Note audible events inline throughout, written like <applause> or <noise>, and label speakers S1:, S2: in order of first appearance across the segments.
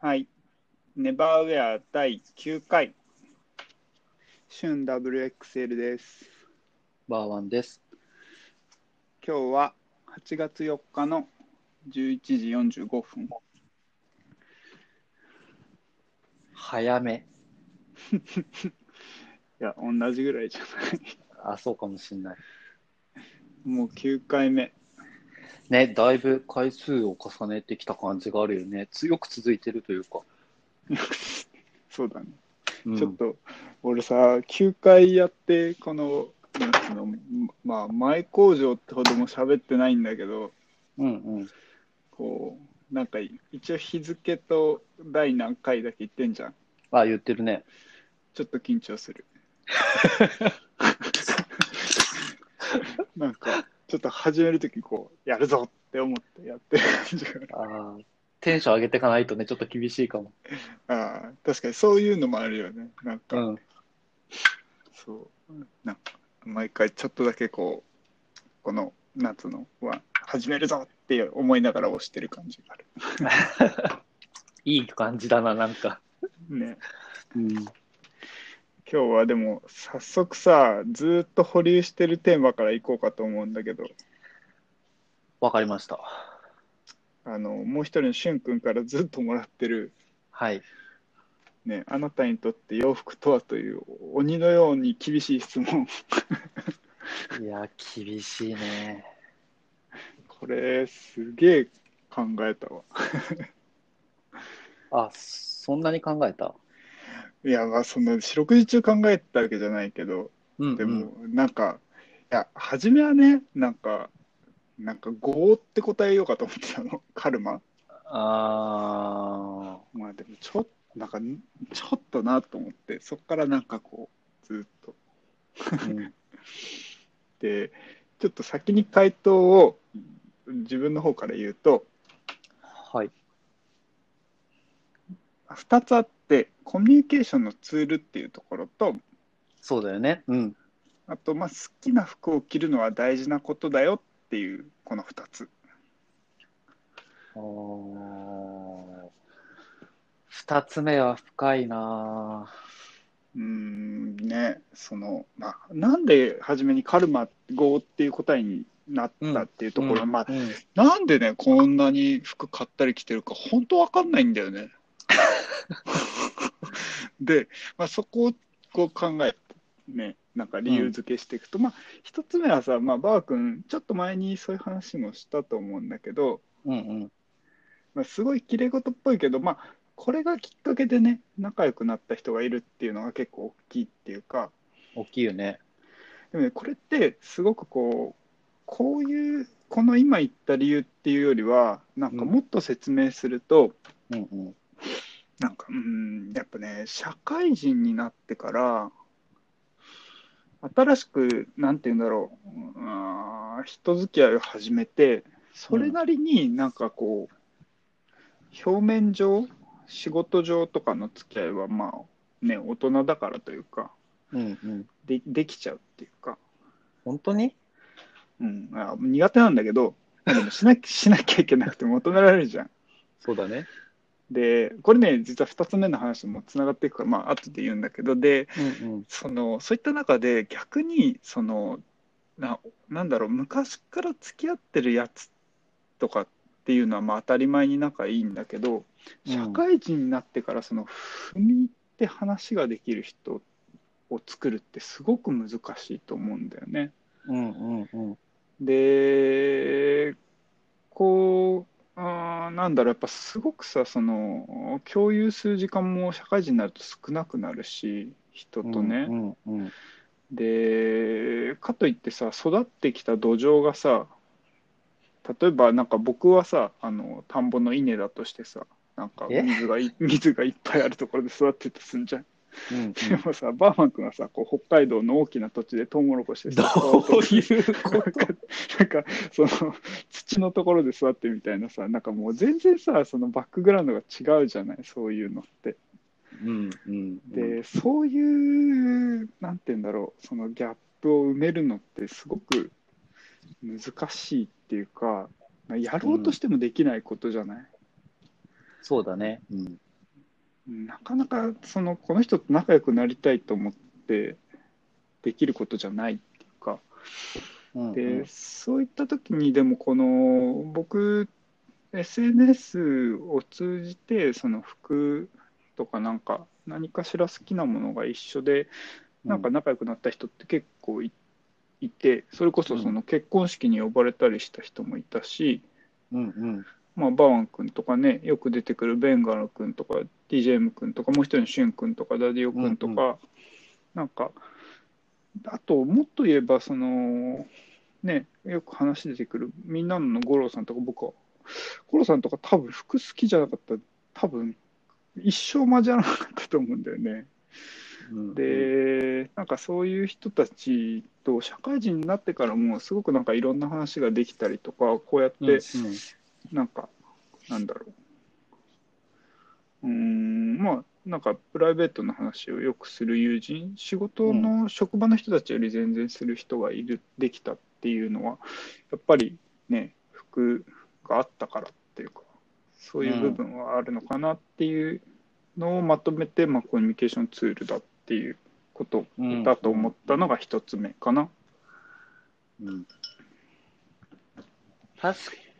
S1: はい。ネバーウェア第9回。旬 WXL です。
S2: バーワンです。
S1: 今日は8月4日の11時45分。い
S2: 早め。<laughs>
S1: や、同じぐらいじゃない。
S2: あ、そうかもしんない。
S1: もう9回目。
S2: ね、だいぶ回数を重ねてきた感じがあるよね。強く続いてるというか。<laughs>
S1: そうだね。
S2: うん
S1: ちょっと、俺さ、9回やって、この、なんつうの、まあ、前工場ってほども喋ってないんだけど、
S2: うんうん。
S1: こう、なんか一応日付と第何回だけ言ってんじゃん。
S2: あ、言ってるね。
S1: ちょっと緊張する。<laughs> なんか、ちょっと始めるとき、こう、やるぞって思ってやってる感じが
S2: あーテンション上げていかないとね、ちょっと厳しいかも。
S1: ああ、確かにそういうのもあるよね。なんか、
S2: うん。
S1: そう、なんか、毎回ちょっとだけこう、この夏のは、始めるぞって思いながら押してる感じがあ <laughs>
S2: いい感じだな、なんか。
S1: る。ね。
S2: うん。
S1: 今日はでも、早速さ、ずーっと保留してるテーマからいこうかと思うんだけど、
S2: わかりました。
S1: あの、もう一人のしゅんくんからずっともらってる、
S2: はい。
S1: ね、あなたにとって洋服とはという鬼のように厳しい質問。
S2: いや、厳しいね。
S1: これ、すげえ考えたわ。
S2: あ、そんなに考えた？
S1: いや、まあ、その、四六時中考えてたわけじゃないけど、
S2: うん、
S1: でも、なんか、いや、初めはね、なんか、なんか、業って答えようかと思ってたの、カルマ。
S2: あ
S1: まあ、でも、ちょっと、なんか、ちょっとなと思って、そっからなんかこう、ずっと。
S2: ー、うん。<laughs>
S1: で、ちょっと先に回答を自分の方から言うと、
S2: はい。
S1: 2つあって、コミュニケーションのツールっていうところと、
S2: そうだよね。うん。
S1: あと、まあ、好きな服を着るのは大事なことだよっていう、この2つ。
S2: あー二つ目は深いな
S1: うーんね、その、まあ、なんで初めにカルマ語っていう答えになったっていうところ、まあ、
S2: うん
S1: なんでね、こんなに服買ったり着てるか、本当わかんないんだよね。<laughs> で、まあ、そこをこう考えて、ね、なんか理由付けしていくと、まあ、一つ目はさ、まあ、バー君、ちょっと前にそういう話もしたと思うんだけど、
S2: うんうん。
S1: まあ、すごい綺麗事っぽいけど、まあ、これがきっかけでね、仲良くなった人がいるっていうのが結構大きいっていうか、
S2: 大きいよね。
S1: でもね、これってすごくこう、こういう、この今言った理由っていうよりは、なんかもっと説明すると、
S2: うんうん。
S1: なんか、うん、やっぱね、社会人になってから、新しく、なんて言うんだろう、うん、人付き合いを始めて、それなりになんかこう、表面上、仕事上とかの付き合いは、まあ、ね、大人だからというか、
S2: うんうん。
S1: でできちゃうっていうか、
S2: 本当に？
S1: うん、あ苦手なんだけど、でもしなきしなきゃいけなくて求められるじゃん。
S2: そうだね。
S1: で、これね、実は2つ目の話もつながっていくから、まあ、後で言うんだけど、で、
S2: うんうん。
S1: その、そういった中で逆に、その、な、なんだろう、昔から付き合ってるやつとかっていうのは、まあ、当たり前に仲いいんだけど、
S2: うん
S1: 社会人になってから、その、踏み入って話ができる人を作るってすごく難しいと思うんだよね。
S2: うんうんうん。
S1: で、こう、あーなんだろう、やっぱすごくさ、その、共有する時間も社会人になると少なくなるし、人とね。
S2: うんうん。
S1: で、かといってさ、育ってきた土壌がさ、例えばなんか僕はさ、あの、田んぼの稲だとしてさ、なんか
S2: え？
S1: 水がい、水がいっぱいあるところで育ってたとすんじゃん。
S2: うんうん。
S1: でもさ、バーマン君はさ、こう北海道の大きな土地でトウモロコシでさ、
S2: どういうこ
S1: なんか、なんかその土のところで育ってみたいなさ、なんかもう全然さ、そのバックグラウンドが違うじゃない、そういうのって。
S2: うんうん。
S1: で、そういう、なんて言うんだろう、そのギャップを埋めるのってすごく難しいっていうか、やろうとしてもできないことじゃない？
S2: そうだね。うん。
S1: なかなかそのこの人と仲良くなりたいと思ってできることじゃないっていうか、
S2: うん
S1: でそういった時にでもこの僕 SNS を通じてその服とかなんか何かしら好きなものが一緒でなんか仲良くなった人って結構いいてそれこそその結婚式に呼ばれたりした人もいたし、
S2: うんうん
S1: まあ、バワン君とかねよく出てくるベンガル君とか DJM 君とかもう一人のシュン君とかダディオ君とか、
S2: うん
S1: なんかあともっと言えばそのねよく話出てくるみんなの五郎さんとか僕は五郎さんとか多分服好きじゃなかった。ら多分一生交わらなかったと思うんだよね。
S2: うん。
S1: でなんかそういう人たちと社会人になってからもすごくなんかいろんな話ができたりとかこうやって、
S2: うんうん
S1: なんか、なんだろう。うーん、まあ、なんかプライベートの話をよくする友人、仕事の職場の人たちより全然する人がいる、できたっていうのは、やっぱりね、服があったからっていうか、そういう部分はあるのかなっていうのをまとめて、まあ、コミュニケーションツールだっていうことだと思ったのが一つ目かな。
S2: うん。確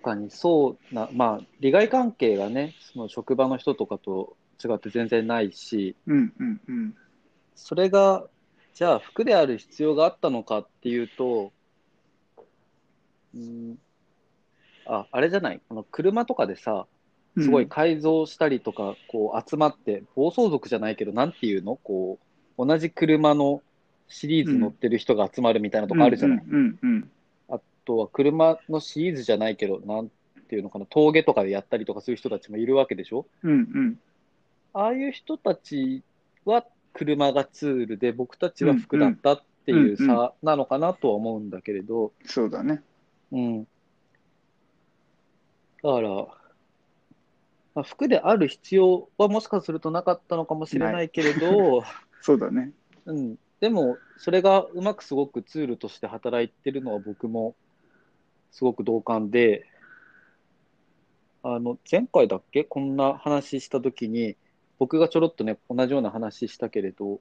S2: かにそうな、まあ、利害関係がね、その職場の人とかと違って全然ないし、
S1: うんうんうん。
S2: それが、じゃあ服である必要があったのかっていうと、うん、あ、あれじゃない、この車とかでさ、すごい改造したりとか、こう集まって、暴走族じゃないけど、なんていうの？こう、同じ車のシリーズ乗ってる人が集まるみたいなとかあるじゃない？
S1: うんうんうん
S2: あとは車のシリーズじゃないけど、なんていうのかな、峠とかでやったりとかする人たちもいるわけでしょ？
S1: うんうん
S2: ああいう人たちは車がツールで、僕たちは服だったっていう差なのかなとは思うんだけれど、
S1: そうだね。
S2: うん。だから、まあ、服である必要はもしかするとなかったのかもしれないけれど、<laughs>
S1: そうだね。
S2: うん、でも、それがうまくすごくツールとして働いてるのは僕もすごく同感で、あの、前回だっけ？こんな話したときに、僕がちょろっとね、同じような話したけれど、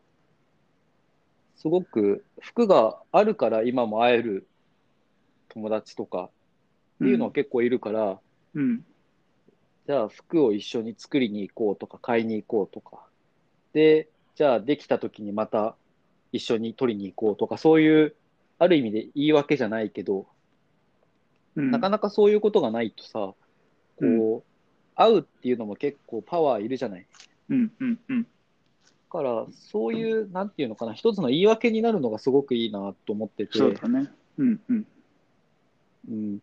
S2: すごく服があるから今も会える友達とかっていうのは結構いるから、
S1: うん。
S2: じゃあ服を一緒に作りに行こうとか買いに行こうとか。で、じゃあできた時にまた一緒に取りに行こうとか、そういう、ある意味で言い訳じゃないけど、
S1: うん。
S2: なかなかそういうことがないとさ、こう、
S1: うん。
S2: 会うっていうのも結構パワーいるじゃない。
S1: うんうんうん。
S2: だから、そういう、なんていうのかな、一つの言い訳になるのがすごくいいなと思ってて、
S1: そうだね。うんうん。
S2: うん、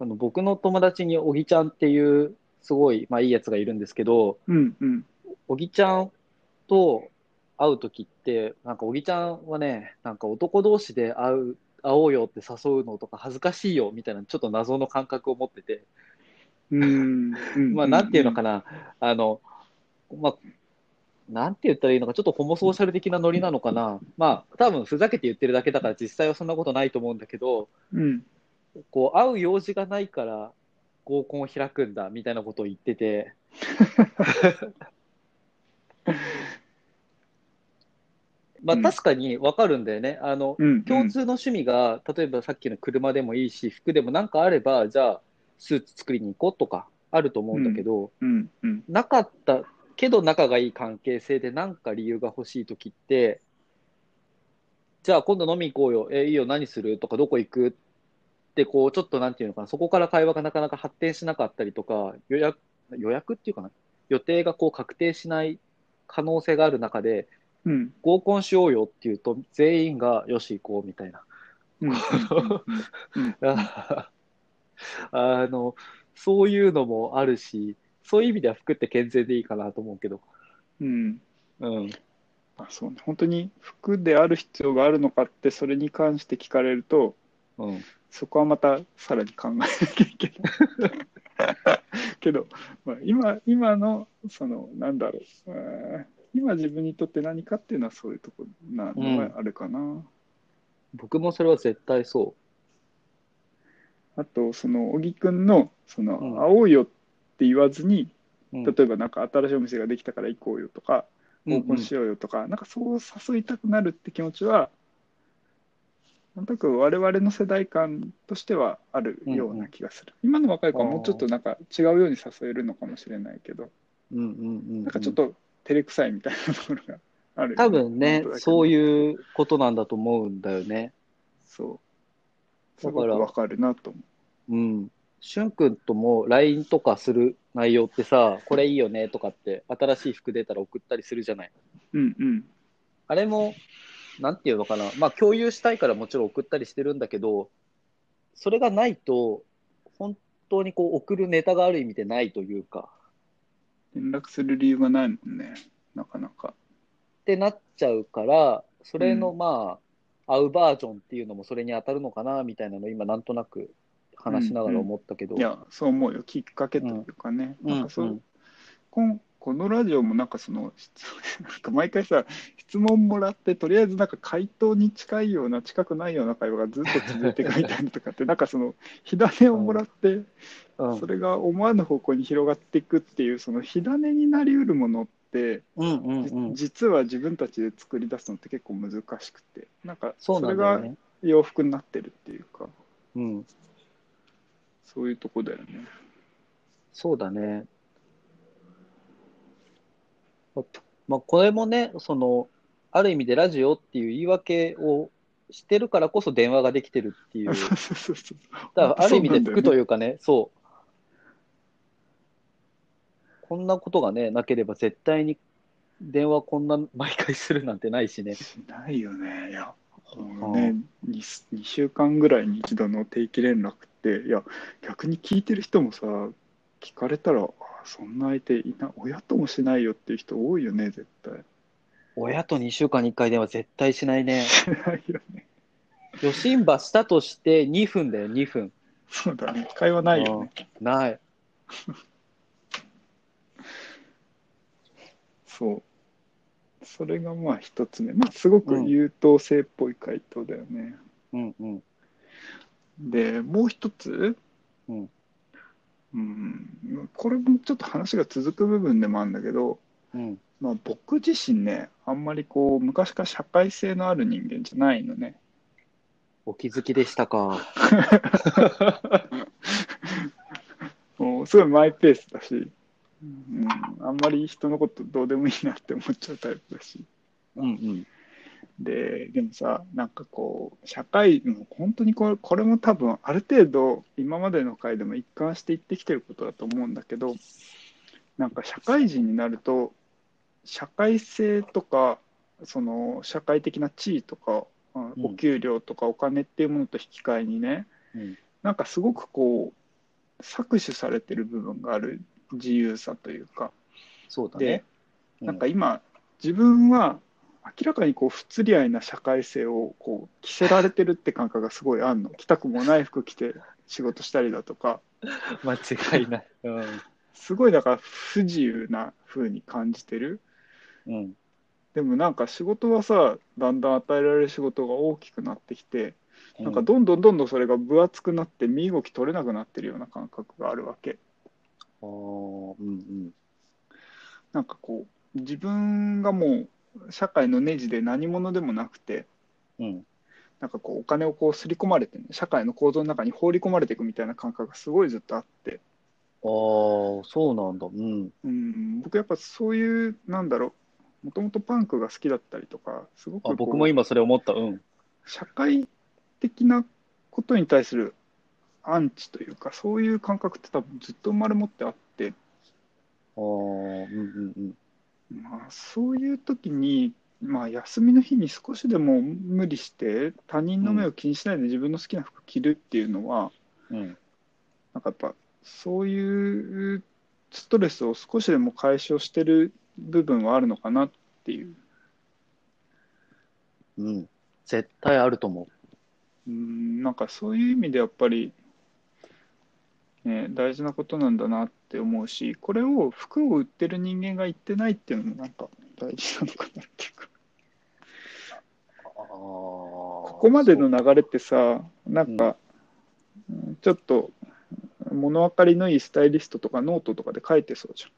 S2: あの僕の友達におぎちゃんっていう、すごい、まあいいやつがいるんですけど、
S1: うんうん。
S2: おぎちゃんと会うときって、なんかおぎちゃんはね、なんか男同士で会う、会おうよって誘うのとか恥ずかしいよみたいなちょっと謎の感覚を持ってて、
S1: うん。うん。
S2: まあなんていうのかな、あの、まあ、なんて言ったらいいのか、ちょっとホモソーシャル的なノリなのかな。まあ多分ふざけて言ってるだけだから実際はそんなことないと思うんだけど、
S1: うん。
S2: こう会う用事がないから合コンを開くんだみたいなことを言ってて、<laughs> まあ
S1: うん。
S2: 確かにわかるんだよね。あの、
S1: うん
S2: 共通の趣味が、例えばさっきの車でもいいし、服でもなんかあれば、じゃあスーツ作りに行こうとかあると思うんだけど、
S1: うんうん
S2: なかったけど仲がいい関係性でなんか理由が欲しいときって、じゃあ今度飲み行こうよ、えいいよ、何する？とか、どこ行く？って、こう、ちょっとなんていうのかな、そこから会話がなかなか発展しなかったりとか、予約、予約っていうかな、予定がこう確定しない可能性がある中で、
S1: うん
S2: 合コンしようよっていうと、全員がよし行こうみたいな。
S1: うんうん <laughs>
S2: あの、そういうのもあるし、そういう意味では服って健全でいいかなと思うけど。
S1: うん
S2: うん。
S1: あそうね本当に服である必要があるのかってそれに関して聞かれると
S2: うん。
S1: そこはまたさらに考えなきゃいけない <laughs> けど、まあ、今今のそのなんだろう今自分にとって何かっていうのはそういうとこなのがあるかな、
S2: 僕もそれは絶対そ
S1: あとその小木くんのその、
S2: うん。
S1: 会おうよって言わずに
S2: う。うん。
S1: 例えばなんか新しいお店ができたから行こうよとか、
S2: うんうん。
S1: 合コンしようよとか、なんかそう誘いたくなるって気持ちは、なんとなく我々の世代間としてはあるような気がする。今の若い子はもうちょっとなんか違うように誘えるのかもしれないけど、
S2: うんうんうん。
S1: なんかちょっと照れくさいみたいなところがあるよね、
S2: 多分ね、そう
S1: う。
S2: いうことなんだと思うんだよね。
S1: そう。す
S2: だから
S1: わかるなと思
S2: うん。しゅんくんとも LINE とかする内容ってさ、これいいよねとかって、新しい服出たら送ったりするじゃない。
S1: う。うんうん。
S2: あれも、なんていうのかな、まあ共有したいからもちろん送ったりしてるんだけど、それがないと、本当にこう送るネタがある意味でないというか、
S1: 連絡する理由がないもんね、なかなか。
S2: ってなっちゃうから、それの
S1: うん
S2: まあ、合うバージョンっていうのもそれに当たるのかなみたいなのを今なんとなく話しながら思ったけど。
S1: いや、そう思うよ。きっかけというかね。
S2: うん
S1: なんかそう、
S2: うん
S1: このラジオもなんかその、質なんか毎回さ、質問もらって、とりあえずなんか回答に近いような、近くないような会話がずっと続いていくみたいなとかって、なんかその、火種をもらって、
S2: うん
S1: それが思わぬ方向に広がっていくっていう、その火種になりうるものって、
S2: うんうんうん
S1: じ実は自分たちで作り出すのって結構難しくて、なんか
S2: そ
S1: れが。洋服になってるっていうか、
S2: うん。
S1: そういうとこだよね。
S2: そうだね。まあ、これもね、その、ある意味でラジオっていう言い訳をしてるからこそ電話ができてるっていう。<laughs>
S1: そうそうそうそう。
S2: だからある意味で服と
S1: う。
S2: いうかね、そう。こんなことがね、なければ絶対に電話こんな毎回するなんてないしね。
S1: しないよね。いや、
S2: ん
S1: ね、2, 2週間ぐらいに一度の定期連絡って、いや、逆に聞いてる人もさ、聞かれたら、あそんな相手いな、親ともしないよっていう人多いよね、絶対。
S2: 親と2週間に1回電話絶対しないね。
S1: しないよね。
S2: 余震波したとして2分だよ、2分。
S1: そうだね。会話ないよね。
S2: ない。
S1: そう。それがまあ一つ目。まあ、すごく優等生っぽい回答だよね。
S2: うんうん。
S1: で、もう一つ、
S2: うん
S1: うんこれもちょっと話が続く部分でもあるんだけど、
S2: うん。
S1: まあ、僕自身ね、あんまりこう昔から社会性のある人間じゃないのね。
S2: お気づきでしたか？<laughs>
S1: もうすごいマイペースだし、うん、あんまり人のことどうでもいいなって思っちゃうタイプだし。
S2: うんうん。
S1: で、でもさ、なんかこう、社会、うん本当にこれこれも多分、ある程度、今までの回でも一貫して言ってきてることだと思うんだけど、なんか社会人になると、社会性とか、その社会的な地位とか、あ
S2: うん。
S1: お給料とかお金っていうものと引き換えにね、
S2: うん。
S1: なんかすごくこう、搾取されてる部分がある自由さというか、で
S2: そうだね。、う
S1: なんか今、自分は明らかにこう不釣り合いな社会性をこう着せられてるって感覚がすごいあるの。着たくもない服着て仕事したりだとか、<laughs>
S2: 間違いない。<laughs> うん。
S1: すごいだから不自由な風に感じてる。
S2: うん。
S1: でもなんか仕事はさ、だんだん与えられる仕事が大きくなってきて、なんかどんどんどんどんそれが分厚くなって身動き取れなくなってるような感覚があるわけ。
S2: あーうんうん。
S1: なんかこう、自分がもう社会のネジで何者でもなくて、
S2: うん。
S1: なんかこうお金をこう刷り込まれて、ね、社会の構造の中に放り込まれていくみたいな感覚がすごいずっとあって、
S2: ああ、そうなんだ。うん。
S1: うん、僕やっぱそういう、なんだろう、もともとパンクが好きだったりとか、すごく
S2: 僕も今それ思った。うん。
S1: 社会的なことに対するアンチというか、そういう感覚って多分ずっと生まれ持ってあって、
S2: ああ、うんうんうん。
S1: まあ、そういう時に、まあ、休みの日に少しでも無理して他人の目を気にしないで自分の好きな服着るっていうのは、
S2: うん。
S1: なんかやっぱそういうストレスを少しでも解消してる部分はあるのかなっていう、
S2: うん。絶対あると思
S1: うん、なんかそういう意味でやっぱり、ね、大事なことなんだなって思うし、これを服を売ってる人間が言ってないっていうのもなんか大事なのかなっていうか、
S2: う。ああ。
S1: こ
S2: こ
S1: こまでの流れってさ、なんか、うんちょっと物分かりのいいスタイリストとかノートとかで書いてそうじゃん。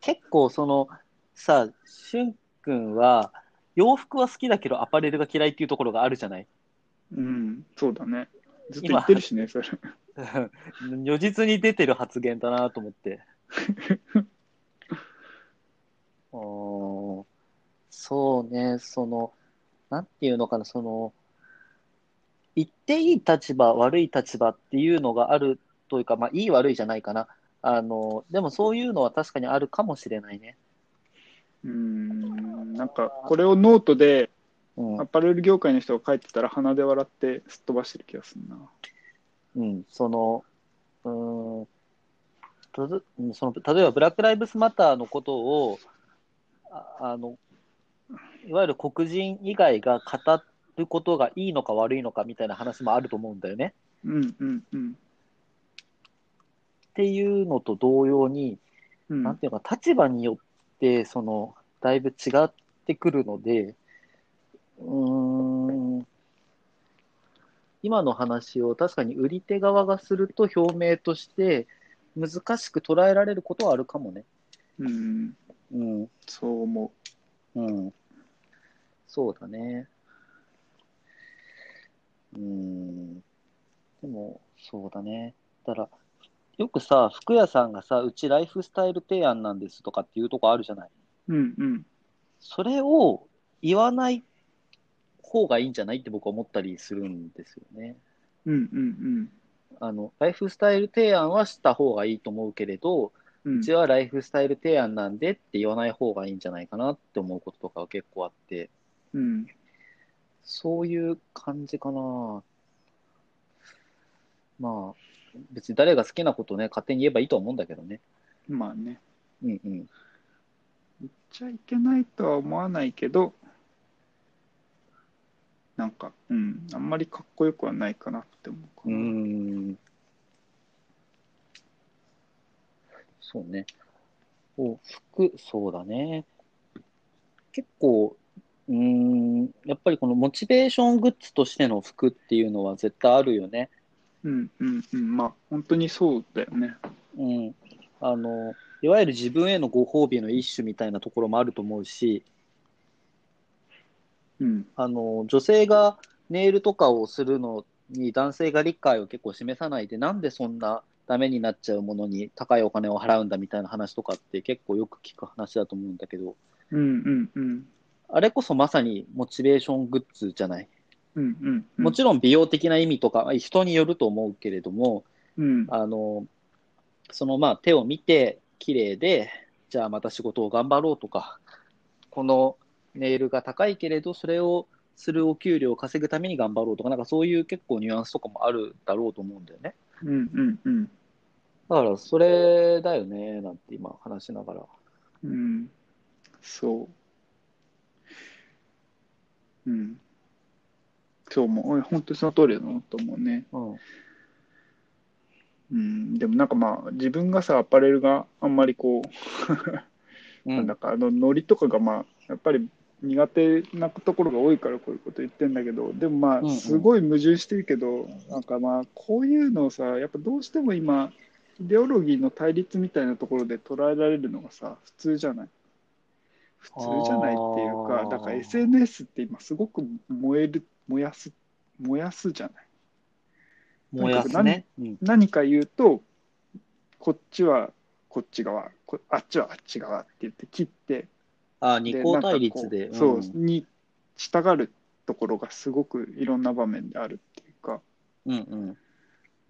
S2: 結構その、さ、しゅんくんは、洋服は好きだけどアパレルが嫌いっていうところがあるじゃない
S1: うん、そうだね。ずっと言ってるしね、それ。<laughs>
S2: 如実に出てる発言だなと思って。<laughs> うーんそうね、その、なんていうのかな、その、言っていい立場、悪い立場っていうのがあるというか、まあ、いい悪いじゃないかな。あの、でもそういうのは確かにあるかもしれないね。
S1: うん、なんか、これをノートで、
S2: うん
S1: ア。パレル業界の人が書いてたら鼻で笑ってすっ飛ばしてる気がするな。
S2: うん、その、うーん、とずうんその例えばブラック・ライブスマターのことを、ああの、いわゆる黒人以外が語ることがいいのか悪いのかみたいな話もあると思うんだよね。
S1: うんうんうん。
S2: っていうのと同様に、
S1: うん
S2: なんていうか、立場によって、その、だいぶ違ってくるので、うーん、今の話を確かに売り手側がすると表明として難しく捉えられることはあるかもね。
S1: うん、
S2: うん、
S1: そう思
S2: うん。そうだね。うん。でも、そうだね。だから、よくさ、服屋さんがさ、うちライフスタイル提案なんですとかっていうとこあるじゃない。
S1: う。うんうん。
S2: それを言わない方がいいんじゃないって僕は思ったりするんですよね。
S1: うんうん
S2: あの、ライフスタイル提案はした方がいいと思うけれど、
S1: うん。
S2: うちはライフスタイル提案なんでって言わない方がいいんじゃないかなって思うこととかは結構あって、
S1: うん。
S2: そういう感じかな。まあ、別に誰が好きなことをね、勝手に言えばいいと思うんだけどね。
S1: まあね。
S2: うんうん。
S1: 言っちゃいけないとは思わないけど、なんか、うん、あんまりかっこよくはないかなって思うかな。
S2: ん。そうね。お、服、そうだね。結構、うーん、やっぱりこのモチベーショングッズとしての服っていうのは絶対あるよね。
S1: うんうんうん。まあ、本当にそうだよね。
S2: うん。あの、いわゆる自分へのご褒美の一種みたいなところもあると思うし、
S1: うん。
S2: あの、女性がネイルとかをするのに男性が理解を結構示さないで、なんでそんなダメになっちゃうものに高いお金を払うんだみたいな話とかって結構よく聞く話だと思うんだけど、
S1: うんうんうん。
S2: あれこそまさにモチベーショングッズじゃない？
S1: うんうんうん。
S2: もちろん美容的な意味とか人によると思うけれども、
S1: うん。
S2: あの、そのまあ手を見て綺麗で、じゃあまた仕事を頑張ろうとか、このネイルが高いけれど、それをするお給料を稼ぐために頑張ろうとか、なんかそういう結構ニュアンスとかもあるだろうと思うんだよね。
S1: うんうんうん。
S2: だからそれだよね、なんて今話しながら。
S1: うん。そう。うん。そう思う。本当にその通りだなと思うね。
S2: うん。
S1: うん。でもなんかまあ、自分がさ、アパレルがあんまりこう、
S2: うん
S1: なんだかあのノリとかがまあやっぱり苦手なところが多いからこういうこと言ってんだけどでもま
S2: うんうん
S1: あすごい矛盾してるけど、なんかまあこういうのをさやっぱどうしても今イデオロギーの対立みたいなところで捉えられるのがさ普通じゃない？普通じゃないっていうかだから SNS って今すごく燃える燃やす燃やすじゃない？
S2: 燃やすね。うん。
S1: 何か言うとこっちはこっち側こあっちはあっち側って言って切って
S2: あ、二
S1: で
S2: 項対立で。
S1: うそう、
S2: ん
S1: に従うところがすごくいろんな場面であるっていうか、
S2: うんうん。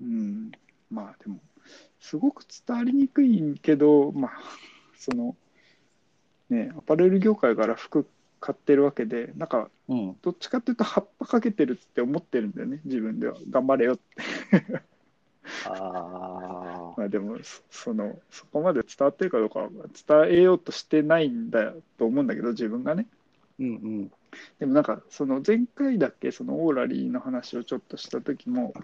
S1: うん、まあでも、すごく伝わりにくいけど、まあ、その、ね、アパレル業界から服買ってるわけで、なんか、
S2: うん。
S1: どっちかっていうと、葉っぱかけてるって思ってるんだよね、自分では。頑張れよって。
S2: ああ。
S1: まあでも、そその、そこまで伝わってるかどうかは伝えようとしてないんだと思うんだけど、自分がね。
S2: うんうん。
S1: でもなんかその前回だっけそのオーラリーの話をちょっとした時も、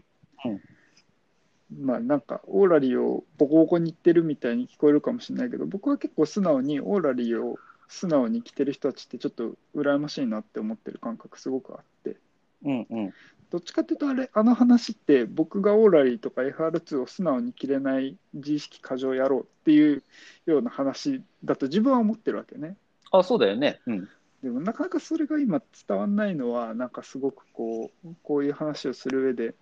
S1: まあなんかオーラリーをボコボコに言ってるみたいに聞こえるかもしれないけど僕は結構素直にオーラリーを素直に着てる人たちってちょっと羨ましいなって思ってる感覚すごくあって
S2: うんうん。
S1: どっちかっていうとあれ、あの話って僕がオーラリーとか FR2 を素直に切れない自意識過剰やろうっていうような話だと自分は思ってるわけね。
S2: あ、そうだよね。うん。
S1: でもなかなかそれが今伝わんないのはなんかすごくこうこういう話をする上で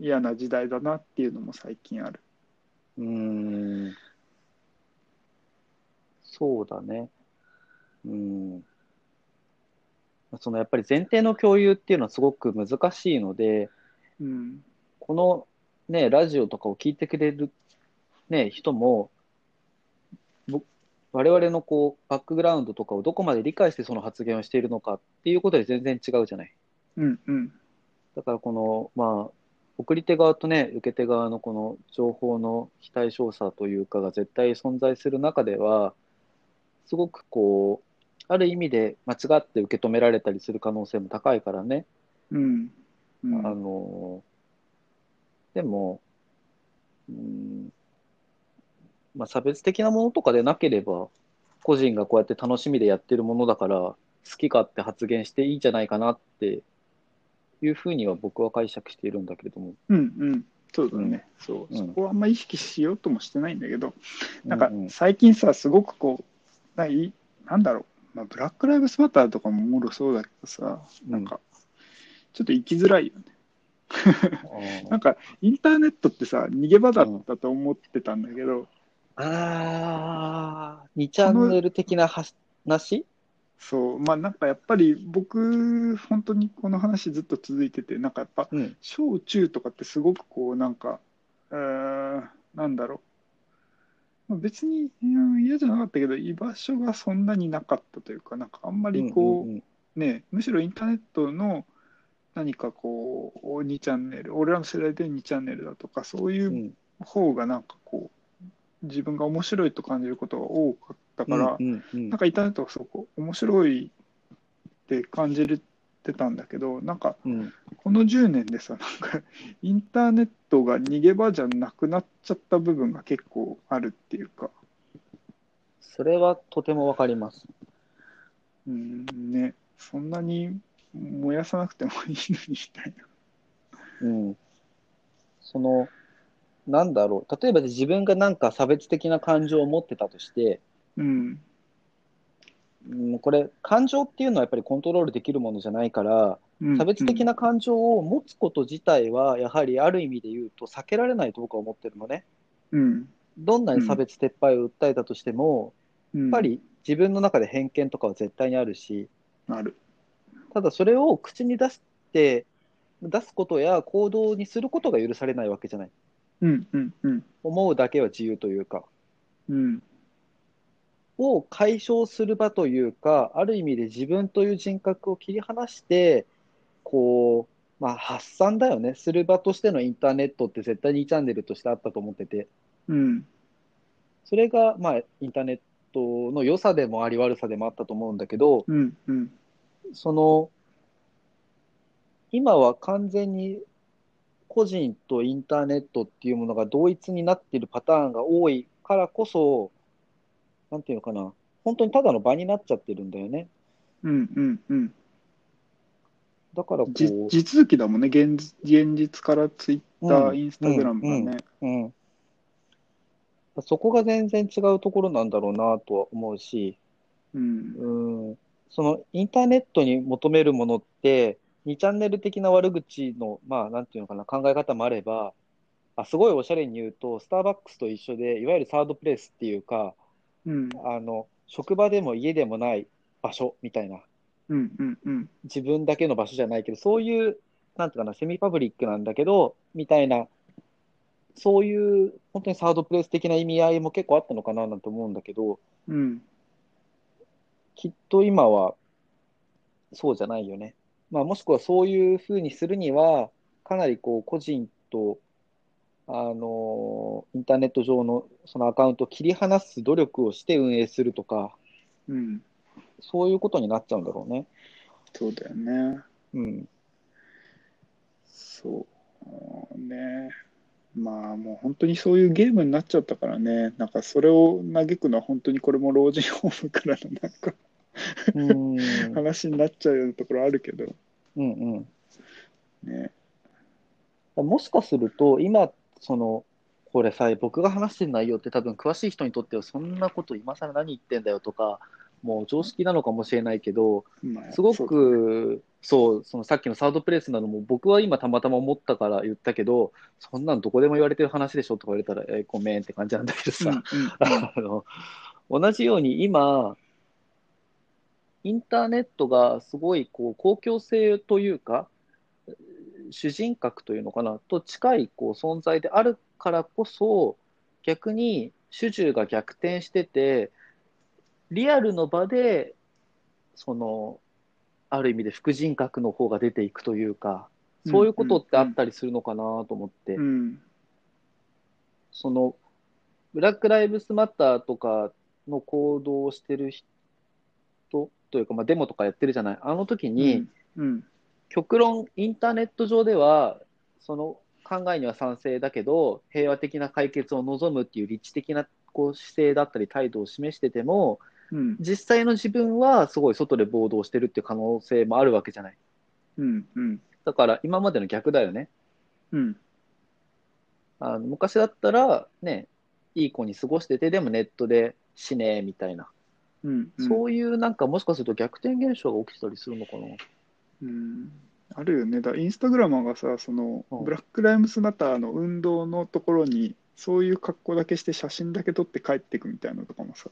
S1: 嫌な時代だなっていうのも最近ある。
S2: うーん。そうだね。うん。そのやっぱり前提の共有っていうのはすごく難しいので、
S1: うん
S2: このね、ラジオとかを聞いてくれるね、人も、ぼ我々のこう、バックグラウンドとかをどこまで理解してその発言をしているのかっていうことで全然違うじゃない。
S1: うんうん
S2: だからこの、まあ、送り手側とね、受け手側のこの情報の非対称さというかが絶対存在する中では、すごくこう、ある意味で間違って受け止められたりする可能性も高いからね。
S1: うん。うん。
S2: あの、でも、うん、まあ、差別的なものとかでなければ、個人がこうやって楽しみでやってるものだから、好き勝手発言していいんじゃないかなっていうふうには僕は解釈しているんだけれども。
S1: うんうん。そうだね、そう
S2: うん。
S1: そこはあんま意識しようともしてないんだけど、なんか最近さすごくこうない？なんだろう、まあ、ブラック・ライブスマターとかもおもろそうだけどさなんかちょっと生きづらいよね。なんかインターネットってさ逃げ場だったと思ってたんだけど、
S2: あー、2チャンネル的な話
S1: そう。まあなんかやっぱり僕本当にこの話ずっと続いててなんかやっぱ
S2: うん。
S1: 小中とかってすごくこうなんかうーんなんだろう。まあ別にうん嫌じゃなかったけど居場所がそんなになかったというかなんかあんまりこう、
S2: うんうん
S1: ねむしろインターネットの何かこう2チャンネル俺らの世代で2チャンネルだとかそういううん。方がなんかこう自分が面白いと感じることが多かったから、
S2: うんうんうん。
S1: なんかインターネットがすごく面白いって感じてたんだけどなんか
S2: うん
S1: この10年でさなんかインターネットが逃げ場じゃなくなっちゃった部分が結構あるっていうか
S2: それはとてもわかります。
S1: うんねそんなに燃やさなくてもいいのにみたいな。
S2: うん。その、なんだろう。例えば自分がなんか差別的な感情を持ってたとして、
S1: うん
S2: うん、これ、感情っていうのはやっぱりコントロールできるものじゃないから、
S1: うん
S2: 差別的な感情を持つこと自体は、やはりある意味で言うと避けられないと僕は思ってるのね。
S1: うん。
S2: どんなに差別撤廃を訴えたとしても、
S1: うん。
S2: やっぱり自分の中で偏見とかは絶対にあるし、
S1: ある。
S2: ただそれを口に出して、出すことや行動にすることが許されないわけじゃない。
S1: うんうんうん。
S2: 思うだけは自由というか、
S1: うん
S2: を解消する場というか、ある意味で自分という人格を切り離して、こう、まあ、発散だよね、する場としてのインターネットって絶対にチャンネルとしてあったと思ってて、
S1: うん。
S2: それが、まあ、インターネットの良さでもあり悪さでもあったと思うんだけど、
S1: うんうん。
S2: その、今は完全に個人とインターネットっていうものが同一になっているパターンが多いからこそ、なんていうのかな、本当にただの場になっちゃってるんだよね。
S1: うんうんうん。
S2: だからこう、
S1: じ地続きだもんね。現現実からツイッター、
S2: うん。
S1: インスタグラムがね。
S2: うん、そこが全然違うところなんだろうなとは思うし、
S1: うん。
S2: うん、そのインターネットに求めるものって、2チャンネル的な悪口の、まあ、なんていうのかな、考え方もあれば、あすごいおしゃれに言うと、スターバックスと一緒で、いわゆるサードプレイスっていうか、
S1: うん。
S2: あの職場でも家でもない場所みたいな、
S1: うんうんうん。
S2: 自分だけの場所じゃないけど、そういう、なんていうかな、セミパブリックなんだけど、みたいな、そういう本当にサードプレイス的な意味合いも結構あったのかななんて思うんだけど、
S1: うん。
S2: きっと今はそうじゃないよね。まあ、もしくはそういうふうにするには、かなりこう個人と、あのインターネット上のそのアカウントを切り離す努力をして運営するとか、
S1: うん
S2: そういうことになっちゃうんだろうね。
S1: そうだよね。
S2: うん。
S1: そうね。まあもう本当にそういうゲームになっちゃったからね。なんかそれを嘆くのは本当にこれも老人ホームからのなんか
S2: うん。<laughs>
S1: 話になっちゃうようなところあるけど
S2: うんうん。
S1: ね。
S2: もしかすると、今、その、これさ、僕が話してる内容って多分詳しい人にとってはそんなこと今更何言ってんだよとか、もう常識なのかもしれないけど、
S1: まあ
S2: すごく、そう、そのさっきのサードプレイスなのも僕は今たまたま思ったから言ったけど、そんなんどこでも言われてる話でしょとか言われたら、えーごめんって感じなんだけど
S1: うん
S2: さ、<laughs> あの、同じように今、インターネットがすごいこう公共性というか、主人格というのかな、と近いこう存在であるからこそ、逆に主従が逆転してて、リアルの場で、その、ある意味で副人格の方が出ていくというか、そういうことってあったりするのかなと思って。
S1: うん
S2: その、ブラック・ライブスマッターとかの行動をしてる人というか、まあ、デモとかやってるじゃない。あの時に、
S1: うん
S2: 極論、インターネット上では、その考えには賛成だけど、平和的な解決を望むっていう立地的なこう姿勢だったり態度を示してても、
S1: うん
S2: 実際の自分はすごい外で暴動してるっていう可能性もあるわけじゃない。
S1: うんうん
S2: だから今までの逆だよね。
S1: うん
S2: あの昔だったら、ね、いい子に過ごしてて、でもネットで死ねみたいな。
S1: うん
S2: そういうなんかもしかすると逆転現象が起きてたりするのかな。
S1: うん。あるよね。だインスタグラマーがさ、その
S2: うん。
S1: ブラック・ライムスマターの運動のところに、そういう格好だけして写真だけ撮って帰ってくみたいなのとかもさ、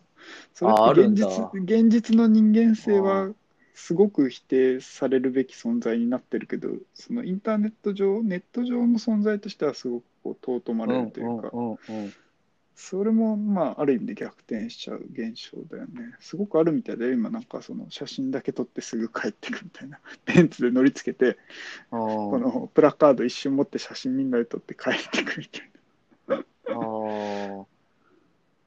S1: それ
S2: ああ
S1: って現
S2: るんだ
S1: 実現実の人間性
S2: う
S1: はすごく否定されるべき存在になってるけど、そのインターネット上、ネット上の存在としてはすごくこう尊まれるというか、
S2: うんうんうん
S1: それもまあある意味で逆転しちゃう現象だよね。すごくあるみたいだよ、今なんかその写真だけ撮ってすぐ帰ってくみたいな。<laughs> ベンツで乗り付けて、
S2: あ
S1: このプラカード一瞬持って写真みんなで撮って帰ってくみたい
S2: あー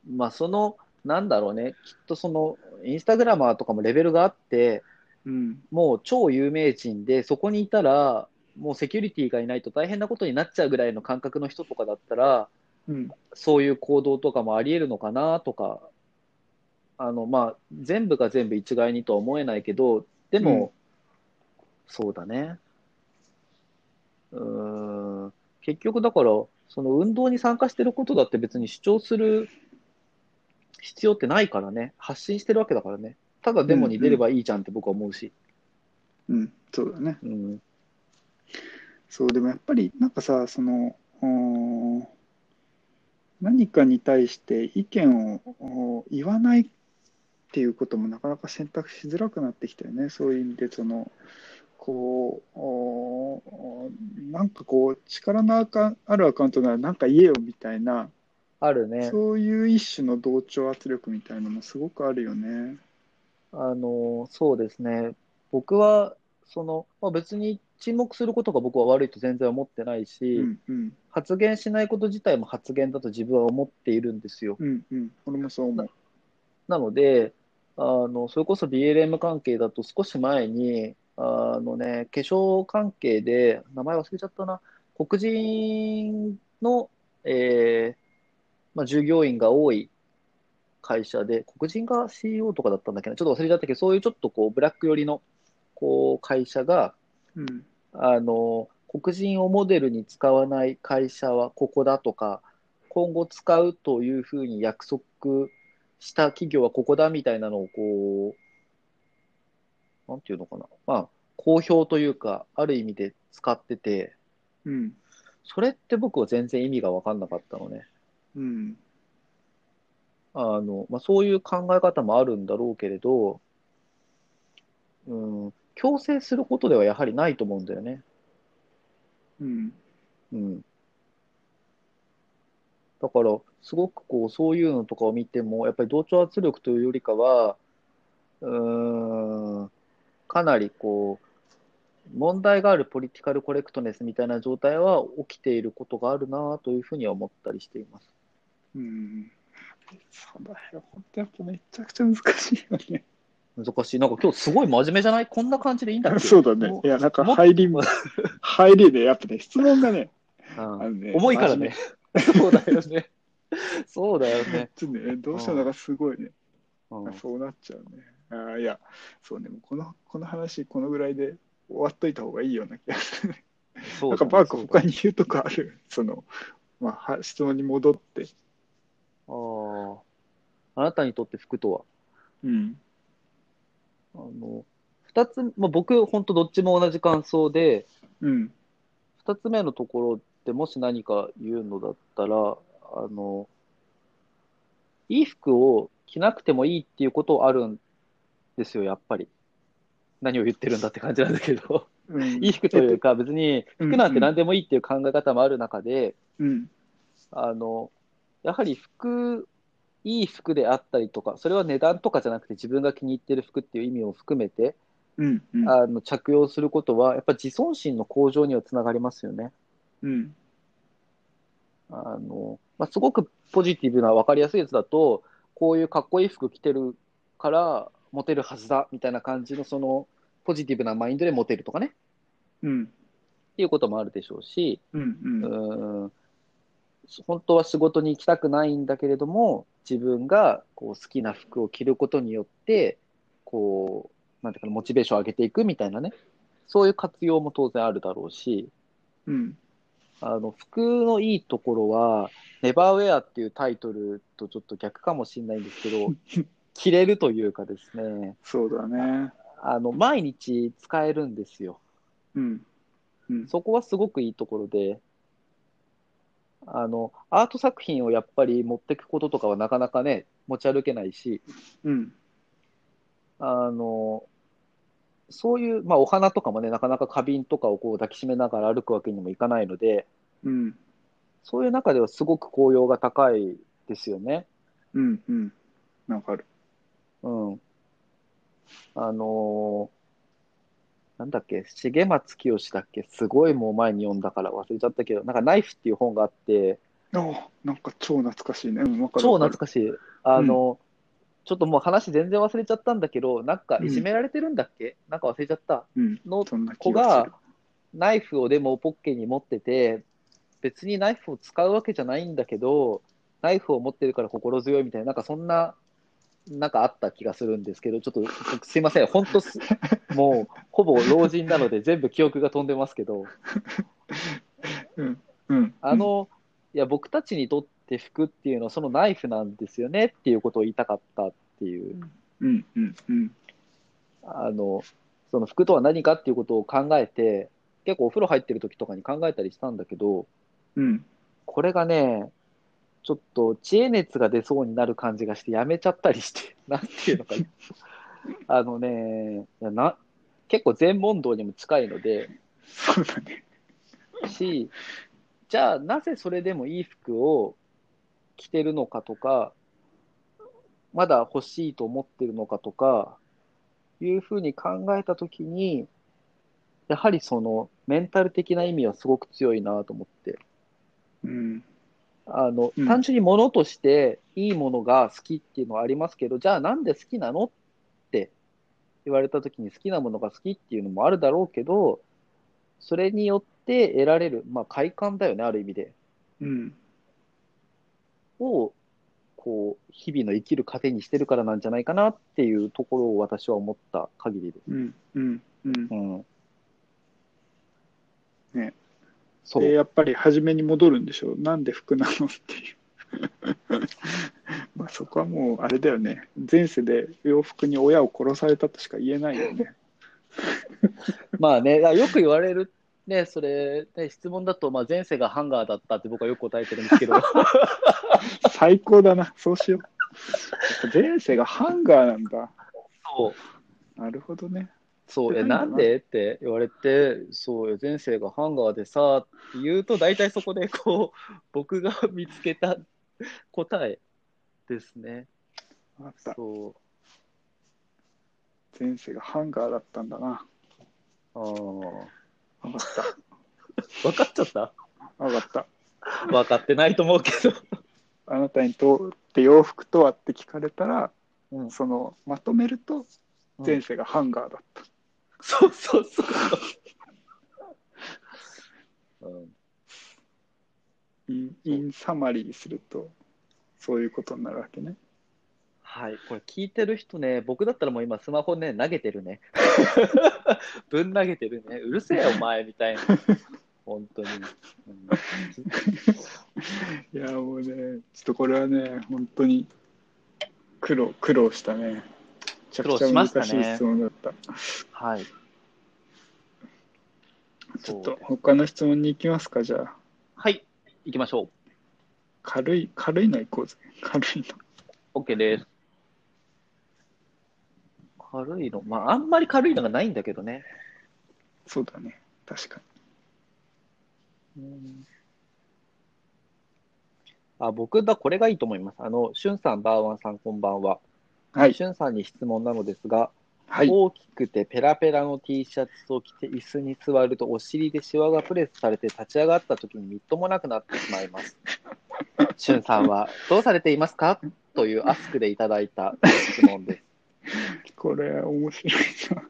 S2: まあそのなんだろうねきっとそのインスタグラマーとかもレベルがあって
S1: な。うん。
S2: もう超有名人でそこにいたらもうセキュリティがいないと大変なことになっちゃうぐらいの感覚の人とかだったら
S1: うん。
S2: そういう行動とかもありえるのかなとかあのまあ全部が全部一概にとは思えないけどでも、
S1: うん。
S2: そうだね。うーん。結局だからその運動に参加してることだって別に主張する必要ってないからね。発信してるわけだからね。ただデモに出ればいいじゃんって僕は思うし、
S1: うん。そうだね。
S2: うん。
S1: そう、でもやっぱりなんかさ、その、うーん何かに対して意見をお言わないっていうこともなかなか選択しづらくなってきたよね。そういう意味で、その、こう、おなんかこう、力のあるアカウントならなんか言えよみたいな、
S2: あるね
S1: そういう一種の同調圧力みたいなのもすごくあるよね。
S2: あのそうですね僕はその、まあ、別に沈黙することが僕は悪いと全然思ってないし、
S1: うんうん
S2: 発言しないこと自体も発言だと自分は思っているんですよ。
S1: うんうん。俺もそう思う。
S2: なので、あのそれこそ BLM 関係だと少し前に、あのね、化粧関係で、名前忘れちゃったな、黒人の、えーまあ、従業員が多い会社で、黒人が CEO とかだったんだっけな、ちょっと忘れちゃったけど、そういうちょっとこうブラック寄りのこう会社が、
S1: うん
S2: あの黒人をモデルに使わない会社はここだとか、今後使うというふうに約束した企業はここだみたいなのをこう、なんていうのかな、まあ、公表というか、ある意味で使ってて、
S1: うん
S2: それって僕は全然意味が分かんなかったのね。
S1: うん
S2: あのまあ、そういう考え方もあるんだろうけれど、うん、強制することではやはりないと思うんだよね。
S1: うん
S2: うん。だから、すごくこう、そういうのとかを見ても、やっぱり同調圧力というよりかは、うーん、かなりこう、問題があるポリティカルコレクトネスみたいな状態は起きていることがあるなというふうには思ったりしています。
S1: うんそうだよ。本当やっぱめちゃくちゃ難しいよね。
S2: 難しい。なんか今日すごい真面目じゃない？こんな感じでいいんだっけ？
S1: そうだね
S2: も。
S1: いや、なんか入り、<laughs> 入りで、やっぱね、質問がね、
S2: うん
S1: あのね <laughs>
S2: 重いからね。<laughs> そうだよね。そうだよね。
S1: ちょっとね、どうしてもなんかすごいね、
S2: うん
S1: そうなっちゃうね。あーいや、そうね、もうこの、この話、このぐらいで終わっといた方がいいような気がするね。
S2: そうだね
S1: なんかバーク他に言うとこある？その、まあは、質問に戻って。
S2: ああ。あなたにとって服とは？
S1: うん。
S2: あの、二つ、まあ、僕、本当どっちも同じ感想で、
S1: うん。
S2: 二つ目のところってもし何か言うのだったら、あの、いい服を着なくてもいいっていうことあるんですよ、やっぱり。何を言ってるんだって感じなんだけど、
S1: うん、
S2: いい服というか、別に
S1: うん
S2: 服なんて何でもいいっていう考え方もある中で、
S1: うん。
S2: あの、やはり服、いい服であったりとか、それは値段とかじゃなくて自分が気に入ってる服っていう意味も含めて、
S1: うん。うん。
S2: あの着用することは、やっぱ自尊心の向上にはつながりますよね。
S1: うん。
S2: あの、まあ、すごくポジティブな分かりやすいやつだと、こういうかっこいい服着てるからモテるはずだみたいな感じのそのポジティブなマインドでモテるとかね、
S1: うん。
S2: っていうこともあるでしょうし、
S1: うん。うん。
S2: うーん本当は仕事に行きたくないんだけれども、自分がこう好きな服を着ることによって、こう、なんていうかな、モチベーションを上げていくみたいなね、そういう活用も当然あるだろうし、
S1: うん。
S2: あの服のいいところは、ネバーウェアっていうタイトルとちょっと逆かもしれないんですけど、<laughs> 着れるというかですね、
S1: そうだね。
S2: あの毎日使えるんですよ。
S1: うん。うん。
S2: そこはすごくいいところで、あのアート作品をやっぱり持っていくこととかはなかなかね、持ち歩けないし、
S1: うん。
S2: あのそういう、まあ、お花とかもね、なかなか花瓶とかをこう抱きしめながら歩くわけにもいかないので、
S1: うん。
S2: そういう中ではすごく効用が高いですよね。
S1: うん。うん。わかる。
S2: うん。あのーなんだっけ、重松清だっけ、すごいもう前に読んだから忘れちゃったけど、なんかナイフっていう本があって、
S1: あなんか超懐かしいね。うん、わかる。
S2: 超懐かしい。あの、ちょっともう話全然忘れちゃったんだけど、なんかいじめられてるんだっけ、なんか忘れちゃった。
S1: うん。
S2: の子
S1: が。
S2: ナイフをでもポッケに持ってて、別にナイフを使うわけじゃないんだけど、ナイフを持ってるから心強いみたいな、なんかそんな、なんかあった気がするんですけど、ちょっと僕すいません、本当す、<laughs> もうほぼ老人なので全部記憶が飛んでますけど、
S1: うん。うん。
S2: あの、いや、僕たちにとって服っていうのはそのナイフなんですよねっていうことを言いたかったっていう、
S1: うん。うん。うん。
S2: あの、その服とは何かっていうことを考えて、結構お風呂入ってる時とかに考えたりしたんだけど、
S1: うん。
S2: これがね、ちょっと知恵熱が出そうになる感じがしてやめちゃったりして、<laughs> なんていうのかな。あのね、な結構全問答にも近いので、
S1: そうだね。
S2: し、じゃあなぜそれでもいい服を着てるのかとか、まだ欲しいと思ってるのかとか、いうふうに考えたときに、やはりそのメンタル的な意味はすごく強いなと思って。
S1: うん。
S2: あの、
S1: うん
S2: 単純に物としていいものが好きっていうのはありますけど、じゃあなんで好きなのって言われたときに好きなものが好きっていうのもあるだろうけど、それによって得られる、まあ快感だよね、ある意味で。
S1: うん。
S2: を、こう、日々の生きる糧にしてるからなんじゃないかなっていうところを私は思った限りです。
S1: うん。うん。うん。
S2: うん。
S1: ね。
S2: そう。
S1: で、やっぱり初めに戻るんでしょう。なんで服なのっていう。<laughs> まあそこはもうあれだよね。前世で洋服に親を殺されたとしか言えないよね。<laughs>
S2: まあね、よく言われる、ね、それ、ね、質問だと、まあ、前世がハンガーだったって僕はよく答えてるんですけど、<laughs>
S1: 最高だな。そうしよう。前世がハンガーなんだ。
S2: そう、
S1: なるほどね。
S2: そう、え、なんで？って言われて、そうよ、前世がハンガーでさ、って言うと、大体そこで、こう、<laughs> 僕が見つけた答えですね。
S1: わかった。
S2: そう。
S1: 前世がハンガーだったんだな。
S2: ああ。
S1: わかった。<laughs>
S2: 分かっちゃった？
S1: わかった。
S2: 分かってないと思うけど。
S1: あなたにとって洋服とはって聞かれたら、
S2: うん
S1: そのまとめると前世がハンガーだった。
S2: そうそうそう。うん、
S1: インインサマリーするとそういうことになるわけね。
S2: はい、これ聞いてる人ね、僕だったらもう今スマホね、投げてるね。ぶん。投げてるね。うるせえ、お前、みたいな。本当に。うん。
S1: いや、もうね、ちょっとこれはね、本当に苦労、苦労したね。めちゃくちゃ難しい質問だった。
S2: はい。
S1: ちょっと他の質問に行きますか、じゃあ。
S2: はい、行きましょう。
S1: 軽い、軽いの行こうぜ。軽いの。
S2: OK です。軽いの。まあ、あんまり軽いのがないんだけどね。
S1: そうだね。確か
S2: うんあ僕だ、これがいいと思います。あの、しゅんさん、バーワンさん、こんばんは。
S1: に。はい。
S2: しゅんさんに質問なのですが、
S1: はい。
S2: 大きくてペラペラの T シャツを着て椅子に座るとお尻でシワがプレスされて立ち上がった時にみっともなくなってしまいます。<laughs> しゅんさんはどうされていますか？というアスクでいただいた質問です。<laughs>
S1: これ、面白いな。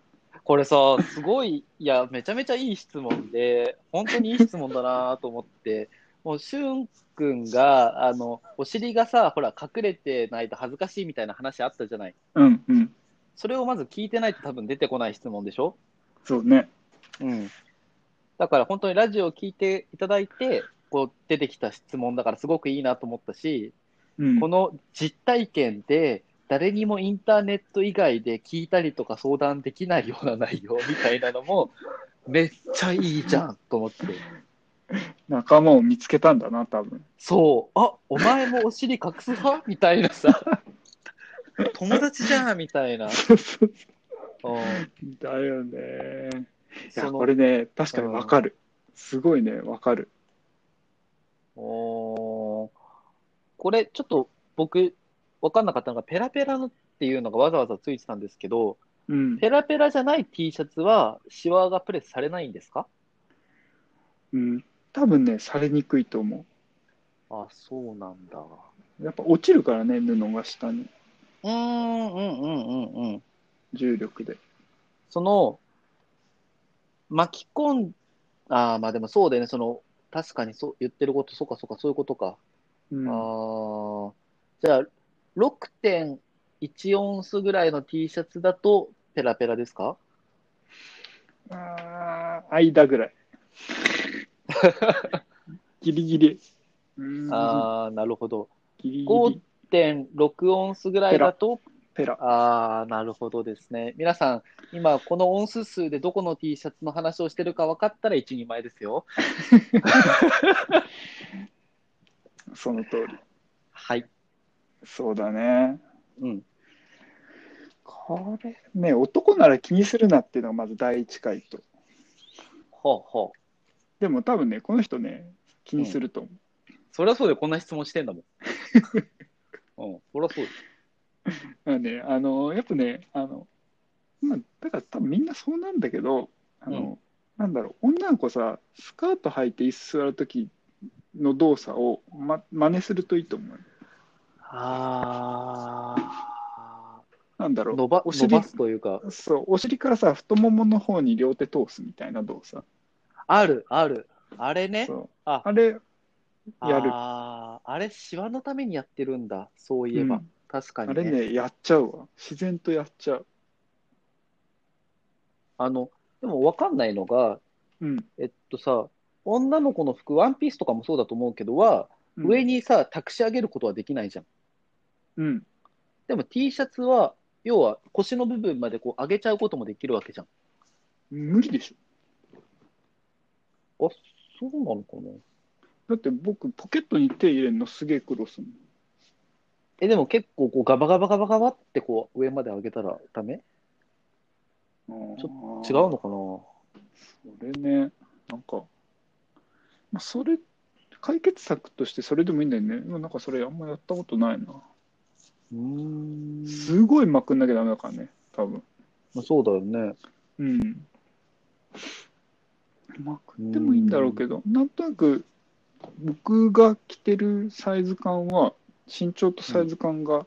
S2: これさ、すごい、いや、めちゃめちゃいい質問で、本当にいい質問だなと思って、もう、しゅんくんが、あの、お尻がさ、ほら、隠れてないと恥ずかしいみたいな話あったじゃない。
S1: うんうん。
S2: それをまず聞いてないと多分出てこない質問でしょ？
S1: そうね。
S2: うん。だから本当にラジオを聞いていただいて、こう出てきた質問だからすごくいいなと思ったし、
S1: うん。
S2: この実体験で誰にもインターネット以外で聞いたりとか相談できないような内容みたいなのもめっちゃいいじゃんと思って。<laughs>
S1: 仲間を見つけたんだな、多分。
S2: そう、あお前もお尻隠す派？<laughs> みたいなさ、<laughs> 友達じゃんみたいな。
S1: だよね。いや、これね、確かにわかる。すごいね、わかる。
S2: おーこれちょっと僕分かんなかったのがペラペラのっていうのがわざわざついてたんですけど
S1: うん。
S2: ペラペラじゃない T シャツはシワがプレスされないんですか？
S1: うん。多分ね、されにくいと思
S2: あそうなんだ
S1: う。やっぱ落ちるからね、布が下に。
S2: うーんうんうんうんうん
S1: 重力で。
S2: その巻き込んあーまあでもそうだよねその確かにそう言ってることそうかそうかそういうことか、
S1: うん。
S2: あーじゃあ6.1オンスぐらいの T シャツだとペラペラですか？
S1: あー間ぐらい。<laughs> ギリギリ。うん
S2: ああ、なるほど。
S1: ギリギリ。
S2: 5.6オンスぐらいだと、
S1: ペラ。
S2: ああ、なるほどですね。皆さん、今、このオンス数でどこの T シャツの話をしてるか分かったら一人前ですよ。<laughs>
S1: その通り。
S2: はい。
S1: そうだね。
S2: うん。
S1: これね、男なら気にするなっていうのがまず第一回と。
S2: ほうほう。
S1: でも多分ね、この人ね、気にすると思う。
S2: そりゃそうでこんな質問してんだもん。<laughs> うん、そりゃそうです。
S1: まあね、あの、やっぱね、あの、まあ、だから多分みんなそうなんだけど、あの、
S2: うん
S1: なんだろう、女の子さ、スカート履いて椅子座るときの動作を、ま、真似するといいと思う。
S2: あ
S1: なんだろう、
S2: あ、伸ば
S1: お尻
S2: 伸ばすというか、
S1: そう、お尻からさ、太ももの方に両手通すみたいな動作。
S2: ある、ある。あれね？
S1: そう
S2: あ
S1: あれ、やる。
S2: あーあれ、シワのためにやってるんだ。そういえば。
S1: うん
S2: 確かに
S1: あれね、やっちゃうわ。自然とやっちゃう。
S2: あの、でも分かんないのが、
S1: うん。
S2: えっとさ、女の子の服、ワンピースとかもそうだと思うけどは、
S1: うん
S2: 上にさ、託し上げることはできないじゃん。
S1: うん。
S2: でも T シャツは、要は腰の部分までこう上げちゃうこともできるわけじゃん。
S1: 無理でしょ。
S2: あ、そうなのかな？
S1: だって僕、ポケットに手入れるのすげえ苦労する
S2: え、でも結構こうガバガバガバガバってこう上まで上げたらダメ？ち
S1: ょ
S2: 違うのかな？
S1: それね、なんか、まあ、それ、解決策としてそれでもいいんだよね。なんかそれあんまやったことないな。
S2: うーん。
S1: すごいまくんなきゃダメだからね、多分。
S2: まあそうだよね。
S1: うん。まくってもいいんだろうけど、なんとなく僕が着てるサイズ感は、身長とサイズ感が、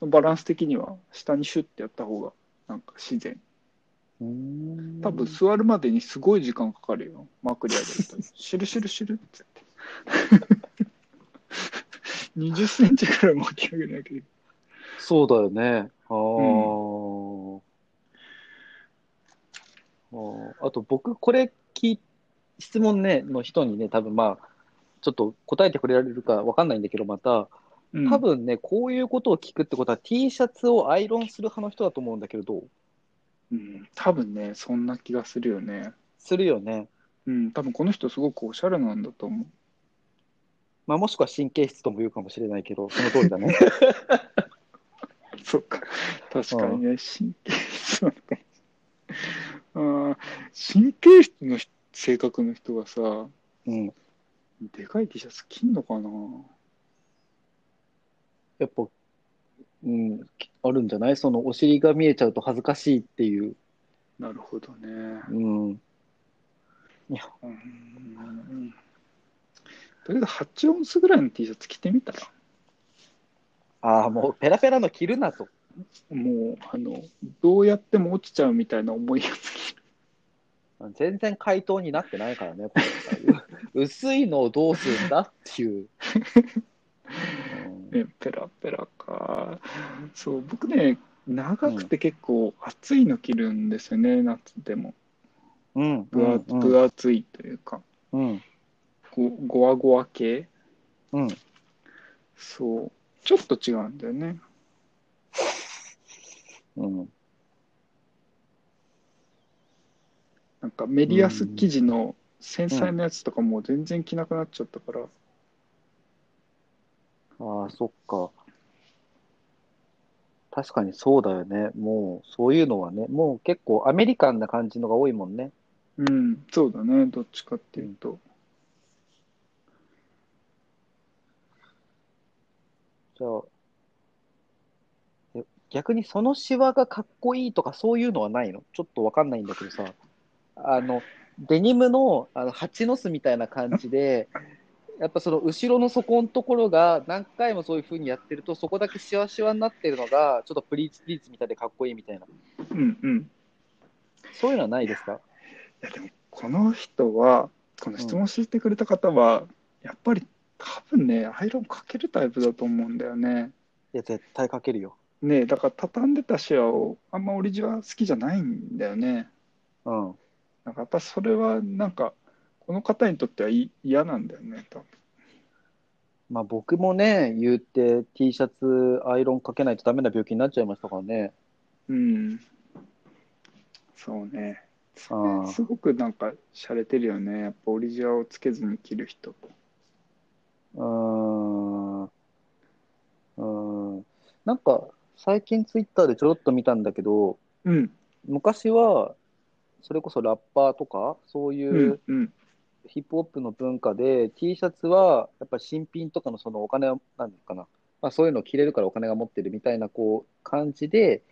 S1: バランス的には下にシュッてやった方がなんか自然。
S2: うーん
S1: 多分座るまでにすごい時間かかるよ。まくり上げると。シュルシュルシュルってやって。20センチくらい巻き上げなきゃいけない。
S2: そうだよね。あーあー。あと僕これ聞い質問ね、の人にね、多分まあ、ちょっと答えてくれられるかわかんないんだけど、また、
S1: うん
S2: 多分ね、こういうことを聞くってことは T シャツをアイロンする派の人だと思うんだけど、どう
S1: うん、多分ね、そんな気がするよね。
S2: するよね。
S1: うん、多分この人すごくおしゃれなんだと思う。
S2: まあ、もしくは神経質とも言うかもしれないけど、その通りだね。<laughs>
S1: そっか、確かにね、神経質なのかもあー神経質の人性格の人がさ、
S2: うん。
S1: でかい T シャツ着んのかな？
S2: やっぱ、うん、あるんじゃない？そのお尻が見えちゃうと恥ずかしいっていう。
S1: なるほどね。
S2: うん。
S1: うん。とりあえず8オンスぐらいの T シャツ着てみたら、
S2: ああ、もうペラペラの着るなと。
S1: もう、あの、どうやっても落ちちゃうみたいな重いやつ着る。
S2: 全然回答になってないからね、これ <laughs> 薄いのをどうするんだっていう。う <laughs> ん
S1: ね、ペラペラか。そう、僕ね、長くて結構暑いの着るんですよね、夏でも。
S2: うん、
S1: 分厚分厚いというか、
S2: うん、
S1: ごごわごわ系。
S2: うん。
S1: そう、ちょっと違うんだよね。
S2: うん。
S1: なんかメリアス生地の繊細なやつとかもう全然着なくなっちゃったから、
S2: ああ、そっか。確かにそうだよね。もう、そういうのはね、もう結構アメリカンな感じのが多いもんね。
S1: うん、そうだね、どっちかっていうと。
S2: じゃあ、え逆にそのシワがかっこいいとかそういうのはないの？ちょっとわかんないんだけどさ、あの、デニムのあの蜂の巣みたいな感じで、やっぱその後ろの底のところが何回もそういう風にやってると、そこだけシワシワになってるのが、ちょっとプリーツプリーツみたいでかっこいいみたいな。
S1: うんうん。
S2: そういうのはないですか？
S1: いやでもこの人はこの質問してくれた方は、やっぱり多分ねアイロンかけるタイプだと思うんだよね。
S2: いや、絶対かけるよ。
S1: ねだから畳んでたシワをあんまオリジナル好きじゃないんだよね。
S2: うん。
S1: なんかやっぱそれはなんかこの方にとってはい嫌なんだよね多分。
S2: まあ僕もね、言うて T シャツアイロンかけないとダメな病気になっちゃいましたからね。
S1: うん。そうね。
S2: あー
S1: すごくなんか洒落てるよね。やっぱオリジナルをつけずに着る人。
S2: うーん。うーん。なんか、最近ツイッターでちょろっと見たんだけど、
S1: うん。
S2: 昔は、それこそラッパーとか、そう
S1: う
S2: い
S1: ん。うん。
S2: ヒップホップの文化で、T シャツは、やっぱり新品とかのそのお金を、なんかな、まあそういうのを着れるからお金が持ってるみたいな、こう、感じで、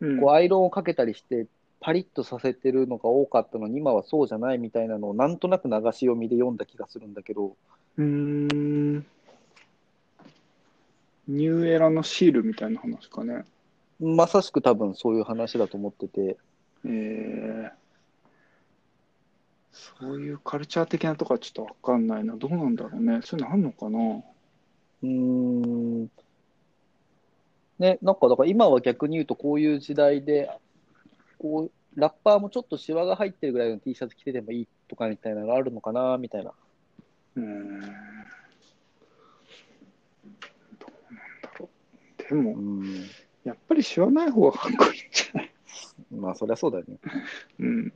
S1: うん
S2: こうアイロンをかけたりして、パリッとさせてるのが多かったのに、今はそうじゃないみたいなのを、なんとなく流し読みで読んだ気がするんだけど、
S1: うーん。ニューエラのシールみたいな話かね。
S2: まさしく多分そういう話だと思ってて、
S1: えー、そういうカルチャー的なとこはちょっとわかんないな。どうなんだろうね。そういうのあんのかな？
S2: うーん。ね、なんかだから今は逆に言うとこういう時代で、こう、ラッパーもちょっとシワが入ってるぐらいの T シャツ着ててもいいとかみたいなのがあるのかな、みたいな。
S1: うーん。どうなんだろう。でも、
S2: うん。
S1: やっぱり知らない方がかっこいいんじゃない？
S2: まあそりゃそうだよね。
S1: うん。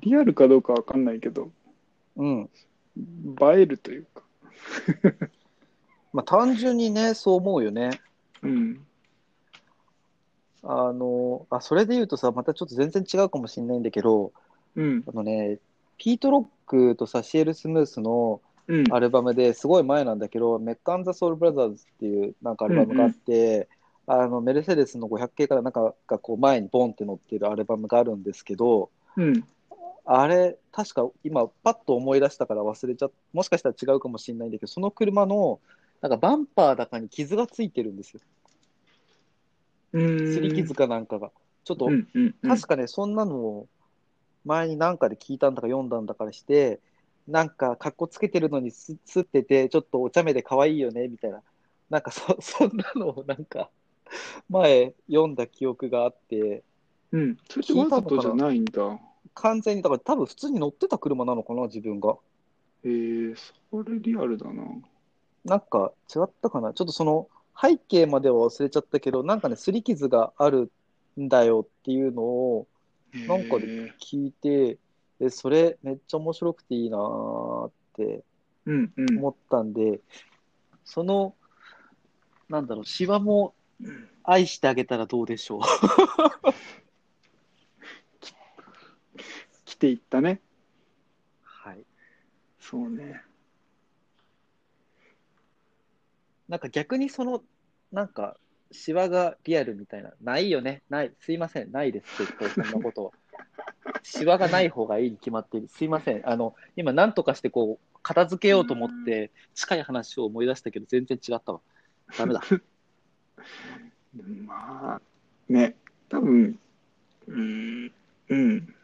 S1: リアルかどうかわかんないけど、
S2: うん。
S1: 映えるというか。<laughs>
S2: まあ単純にね、そう思うよね。
S1: うん。
S2: あの、あ、それで言うとさ、またちょっと全然違うかもしれないんだけど、
S1: うん。
S2: あのね、ピート・ロックとさ、シエル・スムースの
S1: うん。
S2: アルバムですごい前なんだけど、メッカン・ザ・ソウル・ブラザーズっていうなんかアルバムがあって、あのメルセデスの500系からなんかがこう前にボンって載ってるアルバムがあるんですけど、
S1: うん。
S2: あれ、確か今、パッと思い出したから忘れちゃっもしかしたら違うかもしれないんだけど、その車のなんかバンパーだかに傷がついてるんですよ。
S1: うん。
S2: 擦り傷かなんかが。ちょっと、
S1: うん。うん。うん
S2: 確かね、そんなのを前に何かで聞いたんだか読んだんだからして、なんか、かっこつけてるのにすすってて、ちょっとお茶目で可愛いよね、みたいな。なんかそ、<laughs> そんなのをなんか、前読んだ記憶があって、
S1: うん。それってわざとじゃないんだ。
S2: 完全に、だから多分普通に乗ってた車なのかな、自分が。
S1: えー、それリアルだな。
S2: なんか違ったかな？ちょっとその背景までは忘れちゃったけど、なんかね、擦り傷があるんだよっていうのをなんかで
S1: えー
S2: 聞いて、でそれめっちゃ面白くていいなーって
S1: うんうん。
S2: 思ったんで、その、なんだろう、シワも愛してあげたらどうでしょう。<laughs>
S1: 来ていったね。
S2: はい。
S1: そうね。
S2: なんか逆にその、なんか、シワがリアルみたいな、ないよね、ない、すいません、ないです、絶対そんなことは。シワがない方がいいに決まっている。すいません、あの、今、なんとかしてこう、片付けようと思って、近い話を思い出したけど、全然違ったわ。ダメだ。<laughs>
S1: まあ、ね、多分、うん、うん。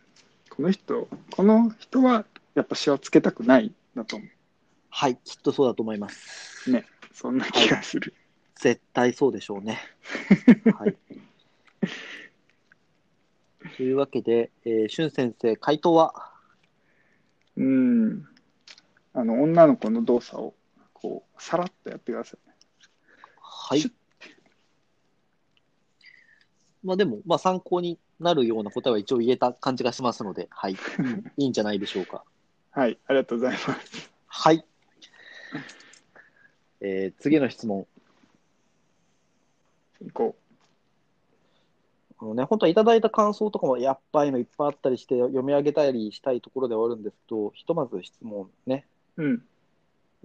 S1: この人、この人はやっぱシワつけたくないんだと思
S2: はい、きっとそうだと思います。
S1: う。ね、そんな気がする。
S2: 絶対そうでしょうね。<laughs> はい。というわけで、えー、しゅん先生、回答は？
S1: うん。あの、女の子の動作を、こう、さらっとやってください。
S2: はい。まあでも、まあ参考になるような答えは一応言えた感じがしますので、はい。<laughs> いいんじゃないでしょうか。
S1: はい、ありがとうございます。
S2: はい。えー次の質問。
S1: 行こ
S2: あのね、本当はいただいた感想とかもやっぱいのいっぱいあったりして読み上げたりしたいところではあるんですけど、ひとまず質問ね。
S1: う。うん。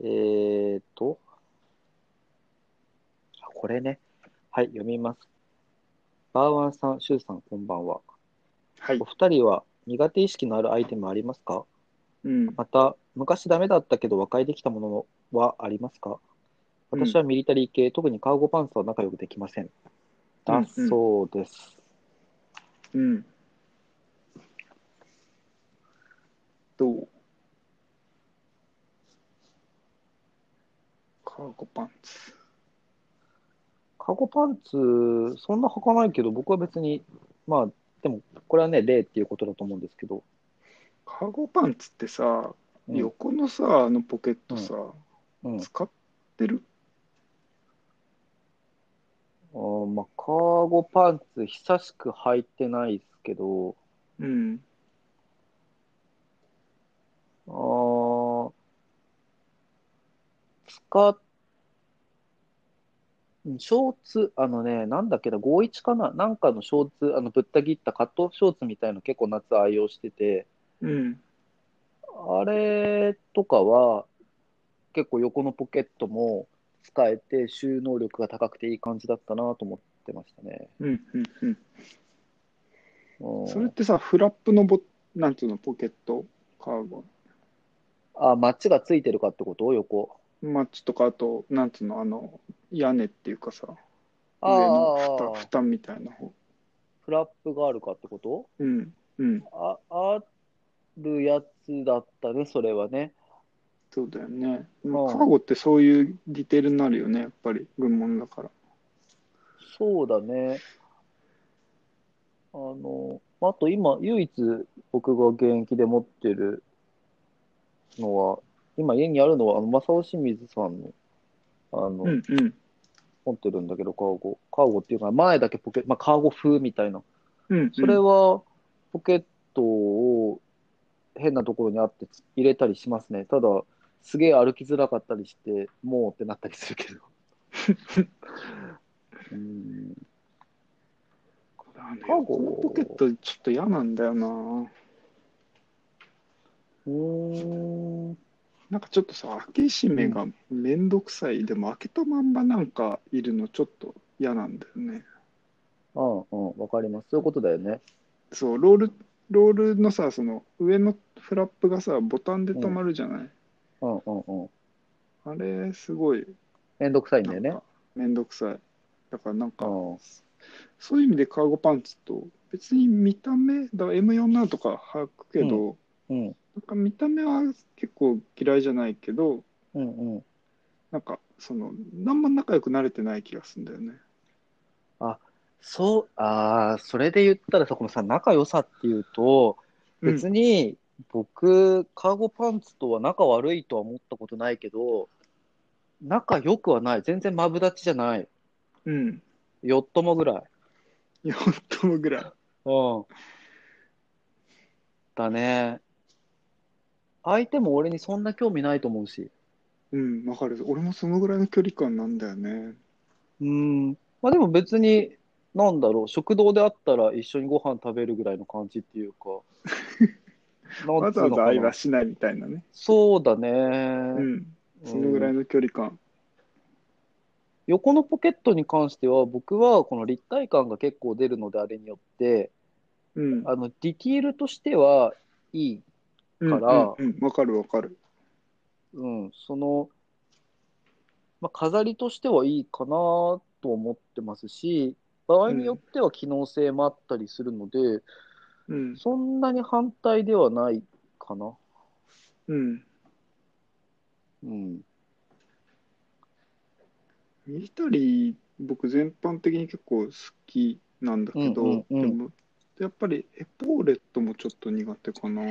S2: えーと、あこれね。はい、読みます。バーワンさん、シュウさん、こんばんは。
S1: はい
S2: お。二人は苦手意識のあるアイテムありますか？
S1: うん。
S2: また、昔ダメだったけど和解できたものはありますか？私はミリタリー系、特にカーゴパンツは仲良くできません。だそうです。
S1: うん。どう？カーゴパンツ。
S2: カーゴパンツ、そんな履かないけど、僕は別に、まあ、でも、これはね、例っていうことだと思うんですけど、
S1: カーゴパンツってさ、
S2: うん。
S1: 横のさ、あのポケットさ、
S2: うん、
S1: 使ってる？
S2: あーまあ、カーゴパンツ、久しく履いてないですけど、
S1: うん。
S2: あー使っ、ショーツ、あのね、なんだっけな、51かな、なんかのショーツ、あのぶった切ったカットショーツみたいの結構夏愛用してて、
S1: うん。
S2: あれとかは結構横のポケットも使えて収納力が高くていい感じだったなと思ってましたね。
S1: うん。うん。うん。
S2: うん
S1: それってさ、フラップのボ、なんていうの、ポケット、カーゴ。
S2: あ、マッチがついてるかってこと？横。
S1: マッチとか、あと、なんていうの、あの、屋根っていうかさ、
S2: あ
S1: 上の
S2: あ
S1: 蓋、蓋みたいな方。
S2: フラップがあるかってこと？
S1: うん。うん。
S2: あ、あるやつだったね、それはね。
S1: そうだよね。
S2: ん
S1: カーゴってそういうディテールになるよね、やっぱり、軍門だから。
S2: そうだね。あの、あと今、唯一僕が現役で持ってるのは、今家にあるのは、あの、正雄清水さんの、あの、
S1: うんうん。
S2: 持ってるんだけど、カーゴ。カーゴっていうか、前だけポケ、まあ、カーゴ風みたいな。
S1: うん。
S2: それは、ポケットを変なところにあって入れたりしますね。ただ、すげえ歩きづらかったりして、もうってなったりするけど。<laughs> うん
S1: だねこのポケットちょっと嫌なんだよな。
S2: うーん。
S1: なんかちょっとさ、開け閉めがめんどくさい。でも開けたまんまなんかいるのちょっと嫌なんだよね。
S2: うんうん、わかります。そういうことだよね。
S1: そう、ロール、ロールのさ、その上のフラップがさ、ボタンで止まるじゃない。
S2: うんうんうん。
S1: あれ、すごい、
S2: めんどくさいんだよね。
S1: なんかめんどくさい。だからなんか、
S2: うん
S1: そういう意味でカーゴパンツと、別に見た目、だから M47 とか履くけど、
S2: うん
S1: なんか見た目は結構嫌いじゃないけど、
S2: うんうん。
S1: なんか、その、何も仲良くなれてない気がするんだよね。
S2: そう、ああ、それで言ったらさ、このさ、仲良さっていうと、
S1: うん
S2: 別に僕、カーゴパンツとは仲悪いとは思ったことないけど、仲良くはない。全然マブダチじゃない。
S1: うん。
S2: よっともぐらい。
S1: 4ともぐらい。
S2: うん。だね。相手も俺にそんな興味ないと思うし。
S1: うん、わかる。俺もそのぐらいの距離感なんだよね。
S2: うん。まあでも別に、なんだろう、食堂で会ったら一緒にご飯食べるぐらいの感じっていうか。<laughs>
S1: わざわざ愛はしないみたいなね。
S2: そうだね。
S1: うん。そのぐらいの距離感。
S2: 横のポケットに関しては、僕はこの立体感が結構出るので、あれによって、
S1: うん。
S2: あの、ディティールとしてはいい。
S1: うん
S2: から
S1: うんうんわかるわかる。
S2: うん、その、まあ、飾りとしてはいいかなと思ってますし、場合によっては機能性もあったりするので、
S1: うん。
S2: そんなに反対ではないかな。
S1: うん。
S2: うん。
S1: ミリタリー、僕全般的に結構好きなんだけど、
S2: うんうんうん
S1: でも、やっぱりエポーレットもちょっと苦手かな。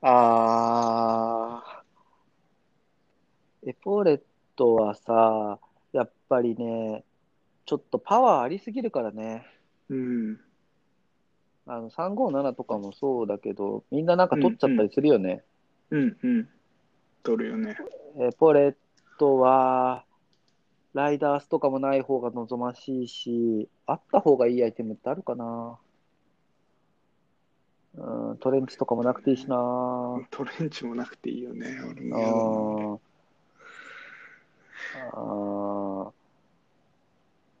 S2: あー、エポレットはさ、やっぱりね、ちょっとパワーありすぎるからね。
S1: うん。
S2: あの357とかもそうだけど、みんななんか取っちゃったりするよね。
S1: うんうん。取るよね。
S2: エポレットは、ライダースとかもない方が望ましいし、あった方がいいアイテムってあるかな。うん、トレンチとかもなくていいしな。
S1: トレンチもなくていいよね。俺
S2: あ
S1: も
S2: ーあー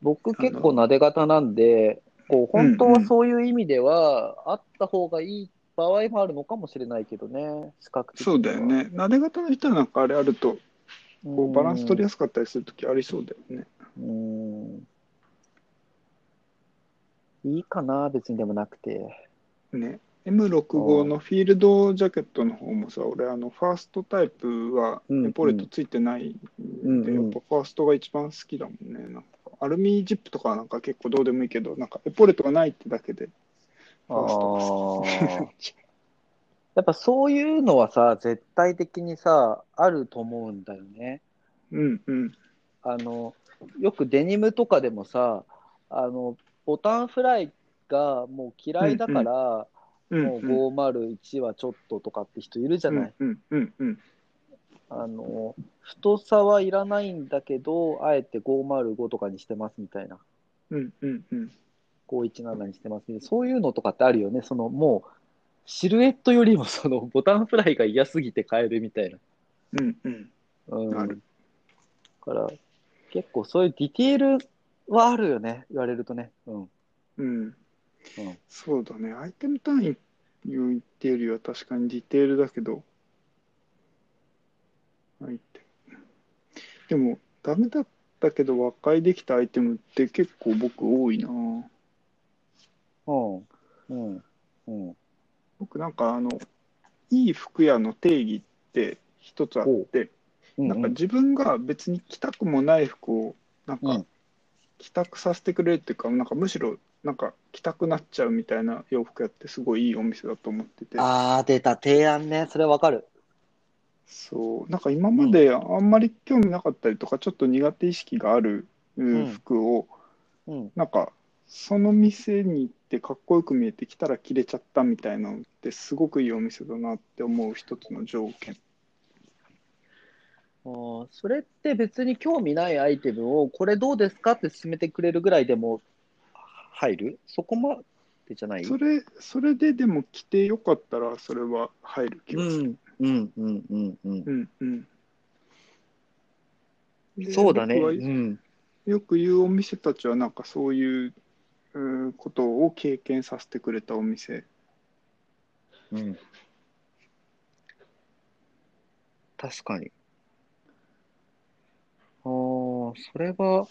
S2: 僕結構なで型なんで、こう本当はそういう意味では、あった方がいい場合もあるのかもしれないけどね、視覚
S1: そうだよ。ね。なで型の人はなんかあれあると、こうバランス取りや
S2: す
S1: すかったりするときありそうだよね。
S2: うん。いいかな、別にでもなくて。
S1: ね。M65 のフィールドジャケットの方もさ、俺、あの、ファーストタイプは
S2: うん
S1: エポレットついてないんで、
S2: うんうん
S1: やっぱファーストが一番好きだもんね。なんかアルミジップとかなんか結構どうでもいいけど、なんかエポレットがないってだけで、ファーストが好き。<laughs>
S2: やっぱそういうのはさ、絶対的にさ、あると思うんだよね。
S1: うんうん。
S2: あの、よくデニムとかでもさ、あの、ボタンフライがもう嫌いだから、
S1: うん
S2: もう501はちょっととかって人いるじゃない。
S1: うんうんうん
S2: あの、太さはいらないんだけど、あえて505とかにしてますみたいな。
S1: うんうんうん
S2: 517にしてますね。そういうのとかってあるよね。そのもう、シルエットよりもその <laughs> ボタンフライが嫌すぎて変えるみたいな。
S1: うんうん
S2: うん。
S1: ある
S2: だから、結構そういうディティールはあるよね。言われるとね。うん。
S1: うん
S2: うん
S1: そうだね。アイテム単位を言ってよりは確かにディテールだけど、アイテム。でも、ダメだったけど和解できたアイテムって結構僕多いな
S2: うん。うん。うん。
S1: 僕なんかあの、いい服屋の定義って一つあって、
S2: うん
S1: なんか自分が別に着たくもない服をなんか
S2: うん
S1: 着たくさせてくれるっていうか、なんかむしろなんか着たくなっちゃうみたいな洋服屋ってすごいいいお店だと思ってて。
S2: ああ、出た。提案ね。それわかる。
S1: そう、なんか今まであんまり興味なかったりとか、ちょっと苦手意識がある服を、
S2: うん。
S1: なんかその店に行ってかっこよく見えてきたら着れちゃったみたいなのってすごくいいお店だなって思う一つの条件。
S2: あーそれって別に興味ないアイテムを、これどうですかって勧めてくれるぐらいでも入る？そこまでじゃない？
S1: それ、それででも着てよかったらそれは入る気がする。
S2: うん、うん、うん、うん、うん。
S1: うんうん。で
S2: そうだね。
S1: よく言うお店たちはなんかそういううんことを経験させてくれたお店。
S2: うん。確かに。ああ、それは、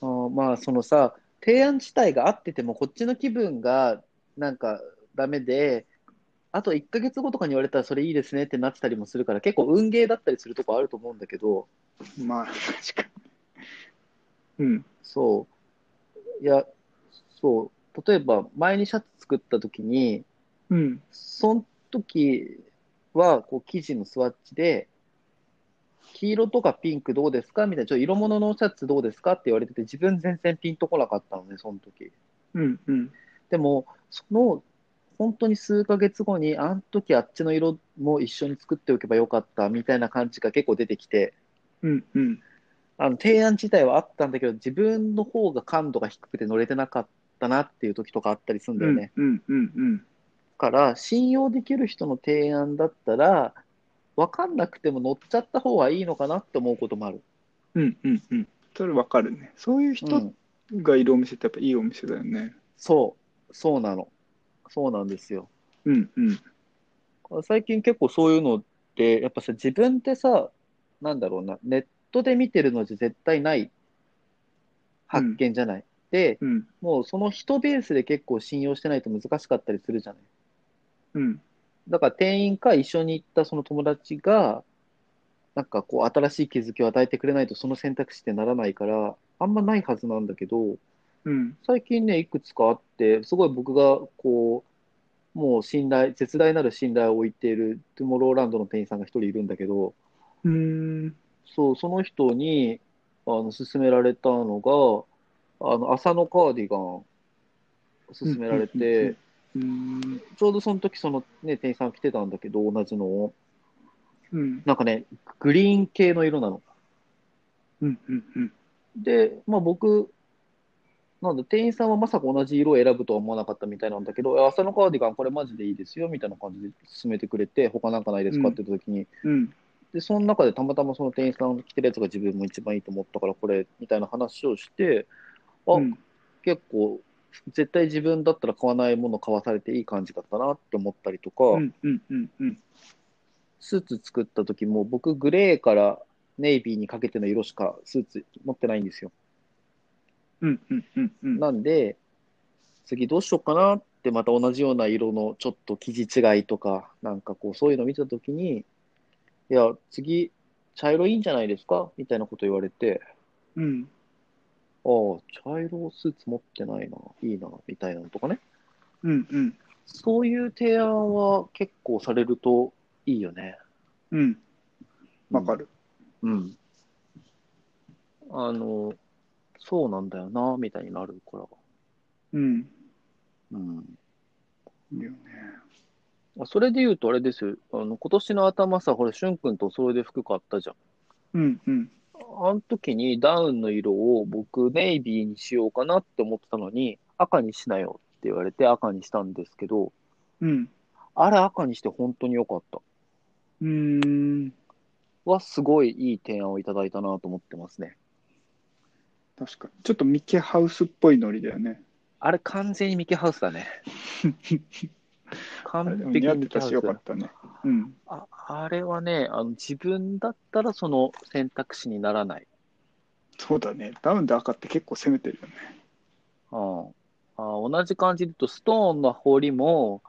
S2: あーまあ、そのさ、提案自体が合ってても、こっちの気分がなんかダメで、あと1ヶ月後とかに言われたらそれいいですねってなってたりもするから、結構運ゲーだったりするとこあると思うんだけど、
S1: まあ、確かに。うん。
S2: そう。いや、そう。例えば、前にシャツ作った時に、
S1: うん。
S2: その時は、こう、生地のスワッチで、黄色とかピンクどうですかみたいな、ちょっと色物のシャツどうですかって言われてて、自分全然ピンとこなかったのね、その時。
S1: うん。うん。
S2: でも、その、本当に数ヶ月後に、あの時あっちの色も一緒に作っておけばよかったみたいな感じが結構出てきて、
S1: うん。うん。
S2: あの提案自体はあったんだけど、自分の方が感度が低くて乗れてなかったなっていう時とかあったりするんだよね。
S1: うん。うん。うん。
S2: だから、信用できる人の提案だったら、分かんなくても乗っちゃった方がいいのかなって思うこともある。
S1: うん。うん。うん。それわかるね。そういう
S2: う
S1: 人
S2: ん、
S1: がいるお店ってやっぱいいお店だよね。
S2: そう、そうなの。そうなんですよ。
S1: うん。うん。
S2: 最近結構そういうのって、やっぱさ、自分でさ、なんだろうな、ネットで見てるのじゃ絶対ない発見じゃない？で、
S1: うん。
S2: もうその人ベースで結構信用してないと難しかったりするじゃない？
S1: うん。
S2: だから店員か一緒に行ったその友達が、なんかこう新しい気づきを与えてくれないとその選択肢ってならないから、あんまないはずなんだけど、
S1: うん。
S2: 最近ね、いくつかあって、すごい僕がこう、もう信頼、絶大なる信頼を置いているトゥモローランドの店員さんが一人いるんだけど、
S1: うん。
S2: そう、その人に、あの、勧められたのが、あの、朝のカーディガン、勧められて、
S1: うん。
S2: ちょうどその時そのね、店員さん来てたんだけど、同じのを。
S1: うん。
S2: なんかね、グリーン系の色なの。
S1: うん。うん。うん。
S2: で、まあ僕、なんだ、店員さんはまさか同じ色を選ぶとは思わなかったみたいなんだけど、朝のカーディガンこれマジでいいですよ、みたいな感じで勧めてくれて、他なんかないですかって言った時に、
S1: うん。
S2: で、その中でたまたまその店員さんが着てるやつが自分も一番いいと思ったから、これ、みたいな話をして、あ、
S1: うん
S2: 結構、絶対自分だったら買わないもの買わされていい感じだったなって思ったりとか、
S1: うん。うん。うん。うん。
S2: スーツ作った時も、僕、グレーからネイビーにかけての色しかスーツ持ってないんですよ。
S1: うん。うん。うん。うん。
S2: なんで、次どうしようかなって、また同じような色のちょっと生地違いとか、なんかこう、そういうの見たときに、いや、次、茶色いいんじゃないですか？みたいなこと言われて、
S1: うん。
S2: ああ、茶色スーツ持ってないな、いいな、みたいなのとかね。
S1: うん。うん。
S2: そういう提案は結構されるといいよね。
S1: うん。わかる。
S2: うん。あの、そうなんだよな、みたいになるから。
S1: うん。
S2: うん。
S1: いいよね。
S2: あそれで言うとあれですよ。あの、今年の頭さ、ほら、しゅんくんとお揃いで服買ったじゃん。
S1: うん。うん。
S2: あの時にダウンの色を僕、ネイビーにしようかなって思ってたのに、赤にしなよって言われて赤にしたんですけど、
S1: うん。
S2: あれ赤にして本当に良かった。
S1: うーん。
S2: は、すごいいい提案をいただいたなと思ってますね。
S1: 確かに。ちょっとミケハウスっぽいノリだよね。
S2: あれ完全にミキハウスだね。<laughs>
S1: あ
S2: 完璧
S1: 似合ってたしよかったね。うん。
S2: ああれはね、あの自分だったらその選択肢にならない。
S1: そうだね。ダウンで赤って結構攻めてるよね。
S2: うん、あ同じ感じで言うと、ストーンの彫りも、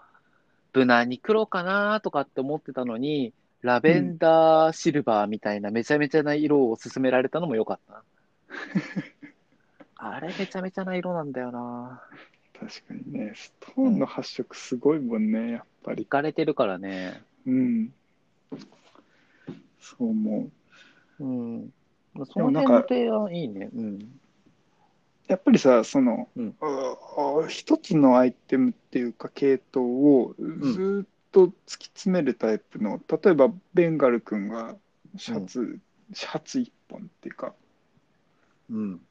S2: 無難に黒かなとかって思ってたのに、ラベンダーシルバーみたいなめちゃめちゃな色を勧められたのも良かったな。<laughs> あれめちゃめちゃな色なんだよな。
S1: 確かにね。ストーンの発色すごいもんね、やっぱり
S2: い。かれてるからね。
S1: うん。そう思う。
S2: うん。その辺の提案いいね。うん。
S1: やっぱりさ、その、
S2: うん
S1: ああ一つのアイテムっていうか系統をずーっと突き詰めるタイプの、例えばベンガル君がシャツ、シャツ一本っていうか、
S2: うん。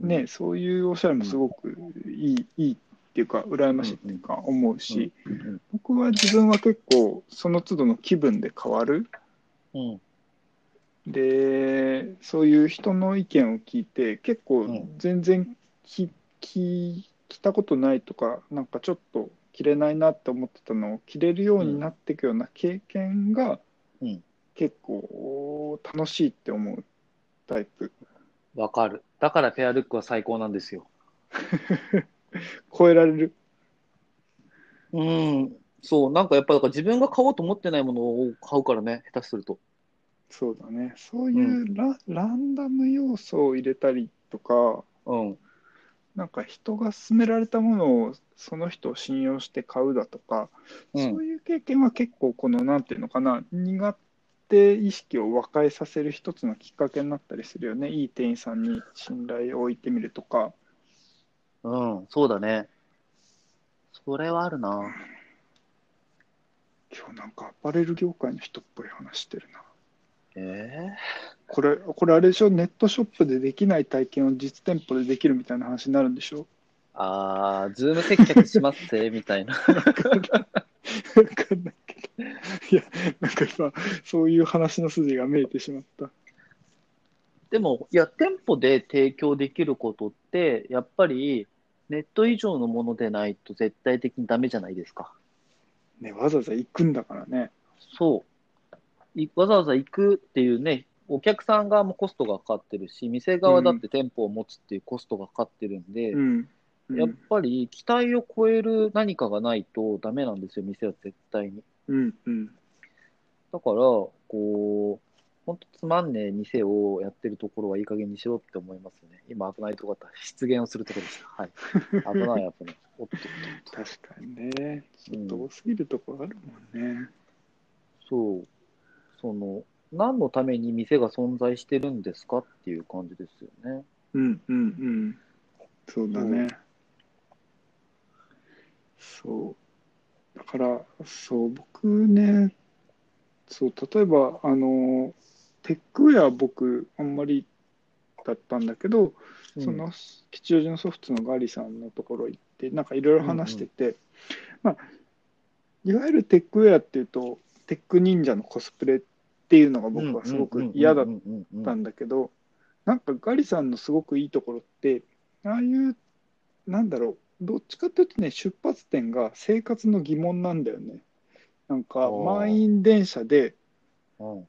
S1: ね、そういうおしゃれもすごくいい,、いいっていうか、羨ましいっていうか思うし、
S2: うん。
S1: 僕は自分は結構その都度の気分で変わる。
S2: うん。
S1: で、そういう人の意見を聞いて、結構
S2: うん
S1: 全然きき着たことないとか、なんかちょっと着れないなって思ってたのを着れるようになっていくような経験が
S2: うん
S1: 結構楽しいって思うタイプ。
S2: わかる。だからペアルックは最高なんですよ。<laughs>
S1: 超えられる。
S2: うん。そう、なんかやっぱだから自分が買おうと思ってないものを買うからね、下手すると。
S1: そうだね。そういうラ,、ランダム要素を入れたりとか、
S2: うん。
S1: なんか人が勧められたものをその人を信用して買うだとか、
S2: うん
S1: そういう経験は結構このなんていうのかな苦手意識を和解させる一つのきっかけになったりするよねいい店員さんに信頼を置いてみるとか
S2: うん、そうだね。それはあるな。
S1: 今日なんかアパレル業界の人っぽい話してるな
S2: え
S1: これこれあれでしょ？ネットショップでできない体験を実店舗でできるみたいな話になるんでしょ？
S2: あー、ズーム接客しますぜ、みたいな。<laughs> <laughs>
S1: わかんないけど。いや、なんか今、そういう話の筋が見えてしまった。
S2: でも、いや、店舗で提供できることって、やっぱり、ネット以上のものでないと絶対的にダメじゃないですか。
S1: ね、わざわざ行くんだからね。
S2: そう。いわざわざ行くっていうね、お客さん側もコストがかかってるし、店側だって店舗を持つっていうコストがかかってるんで、
S1: うん。うん
S2: やっぱり期待を超える何かがないとダメなんですよ、店は絶対に。
S1: うん。うん。
S2: だから、こう、本当つまんねえ店をやってるところはいい加減にしろって思いますね。今危ないとこだった。失言をするところでした。はい。<laughs> 危ない、やっぱね。おっとっとっと。
S1: 確かにね。ちょっと多すぎるところあるもんね。
S2: そう。その、何のために店が存在してるんですかっていう感じですよね。
S1: うん。うん。うん。そうだね。そう。だから、そう、僕ね、そう、例えば、あの、テックウェア僕、あんまりだったんだけど、その吉祥寺のソフトのガリさんのところ行って、なんかいろいろ話してて、まあ、いわゆるテックウェアっていうと、テック忍者のコスプレっていうのが僕はすごく嫌だっ
S2: った
S1: んだけど、なんかガリさんのすごくいいところって、ああいう、なんだろう、どっちかっていうとね、出発点が生活の疑問なんだよね。なんか満員電車で
S2: うん。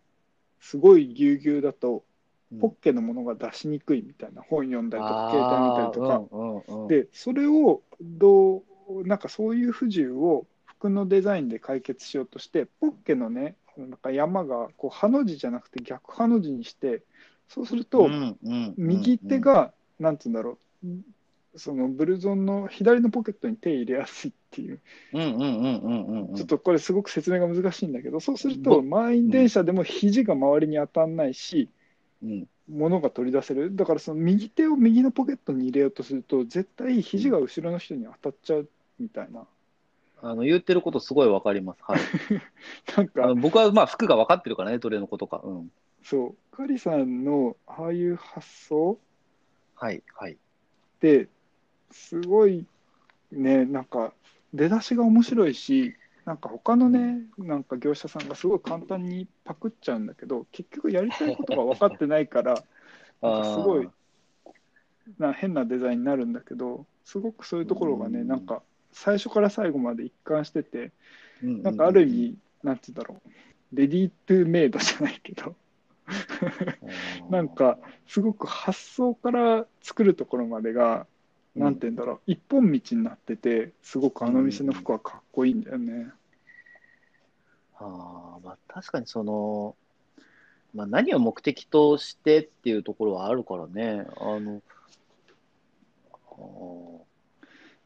S1: すごいぎゅうぎゅうだと、
S2: うん。
S1: ポッケのものが出しにくいみたいな本読んだりとか、携帯見たりとか、で、それをどう、なんかそういう不自由を服のデザインで解決しようとして、ポッケのね、なんか山がこうハの字じゃなくて逆ハの字にして、そうすると、右手が、なんつうんだろう、そのブルゾンの左のポケットに手入れやすいっていう、
S2: うんうんうんうんうんうん
S1: ちょっとこれすごく説明が難しいんだけど、そうする
S2: ぼ
S1: と満員電車でも肘が周りに当たんないし、
S2: うん
S1: 物が取り出せる。だからその右手を右のポケットに入れようとすると、絶対肘が後ろの人に当たっちゃうみたいな。
S2: あの言ってることすごいわかります。はい。<laughs>
S1: なんか
S2: 僕はまあ服が分かってるからね、どれのことか。うん。
S1: そう、カリさんのああいう発想
S2: はい、はい。
S1: って、すごいね、なんか出だしが面白いし、なんか他のね、なんか業者さんがすごい簡単にパクっちゃうんだけど、結局やりたいことが分かってないから、<laughs> なんかすごいな変なデザインになるんだけど、すごくそういうところがね、
S2: うん。
S1: なんか最初から最後まで一貫してて、
S2: うん
S1: なんかある意味、なんて言うんだろう、レディートゥーメイドじゃないけど、<laughs> なんかすごく発想から作るところまでが、
S2: うん
S1: なんて言うんだろう、一本道になってて、すごくあの店の服はかっこいいんだよね。
S2: あーまあ、確かにその、まあ、何を目的としてっていうところはあるからね。あの、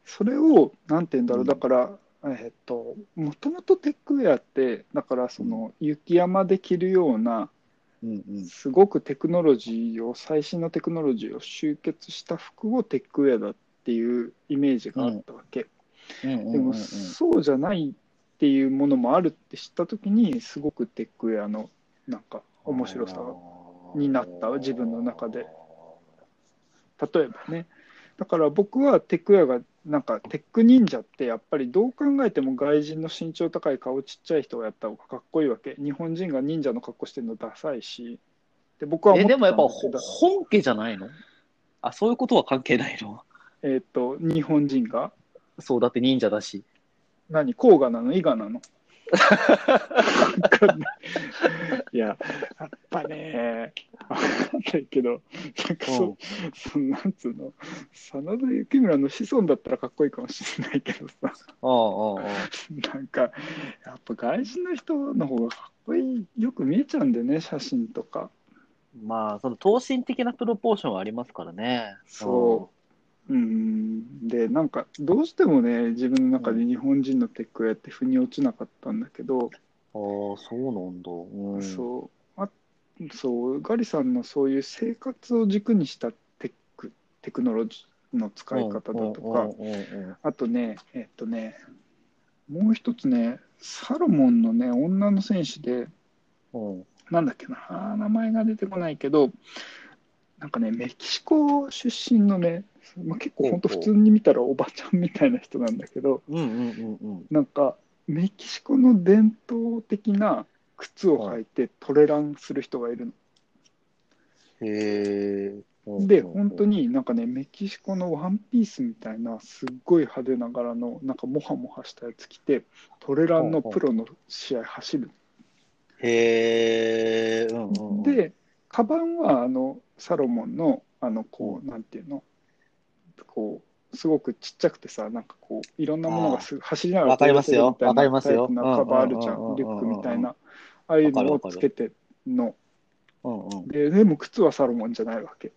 S1: それを、なんて言うんだろう、
S2: うん。
S1: だから、えっと、もともとテックウェアって、だからその雪山で着るような、
S2: うんうん。
S1: すごくテクノロジーを、最新のテクノロジーを集結した服をテックウェアだっていうイメージがあったわけ。でも、そうじゃないっていうものもあるって知ったときに、すごくテックウェアのなんか面白さが気になった自分の中で。例えばね。だから僕はテックウェアが、なんかテック忍者ってやっぱりどう考えても外人の身長高い顔ちっちゃい人がやった方がかっこいいわけ。日本人が忍者の格好してるのダサいし。で僕は思
S2: え、でもやっぱ本家じゃないの？あ、そういうことは関係ないの？
S1: えっ、と、日本人が？
S2: そう、だって忍者だし。
S1: 何？甲賀なの？伊賀なの？い。いや、やっぱね、わかんないけど、なんかそ,、そなんつうの、真田幸村の子孫だったらかっこいいかもしれないけどさ、
S2: ああ、ああ、
S1: なんか、やっぱ外人の人の方がかっこいい、よく見えちゃうんだよね、写真とか。
S2: まあ、その等身的なプロポーションはありますからね。
S1: そうん、で、なんか、どうしてもね、自分の中で日本人のテックをやって腑に落ちなかったんだけど、
S2: ああ、そうなんだ。うん。
S1: そう、あ、そう、ガリさんのそういう生活を軸にしたテック、テクノロジーの使い方だとか、あとね、えっとね、もう一つね、サロモンのね、女の選手で、
S2: うんうん。
S1: なんだっけな、名前が出てこないけど、なんかね、メキシコ出身のね、まあ、結構本当普通に見たらおばちゃんみたいな人なんだけど、
S2: うんうんうんうん。
S1: なんかメキシコの伝統的な靴を履いてトレランする人がいるの。
S2: へえ。
S1: で、本当になんかね、メキシコのワンピースみたいな、すっごい派手な柄の、なんかモハモハしたやつ着て、トレランのプロの試合走る。
S2: へえ。
S1: で、カバンはあのサロモンの、あのこう、なんていうの、こう、すごくちっちゃくてさ、なんかこう、いろんなものがす走りながら
S2: わかりますよわかりますよ
S1: タイプなカバーあるじゃん、
S2: うんうんうんうんうん
S1: リュックみたいな。ああいうのをつけての。
S2: うんうん。
S1: で、でも靴はサロモンじゃないわけ。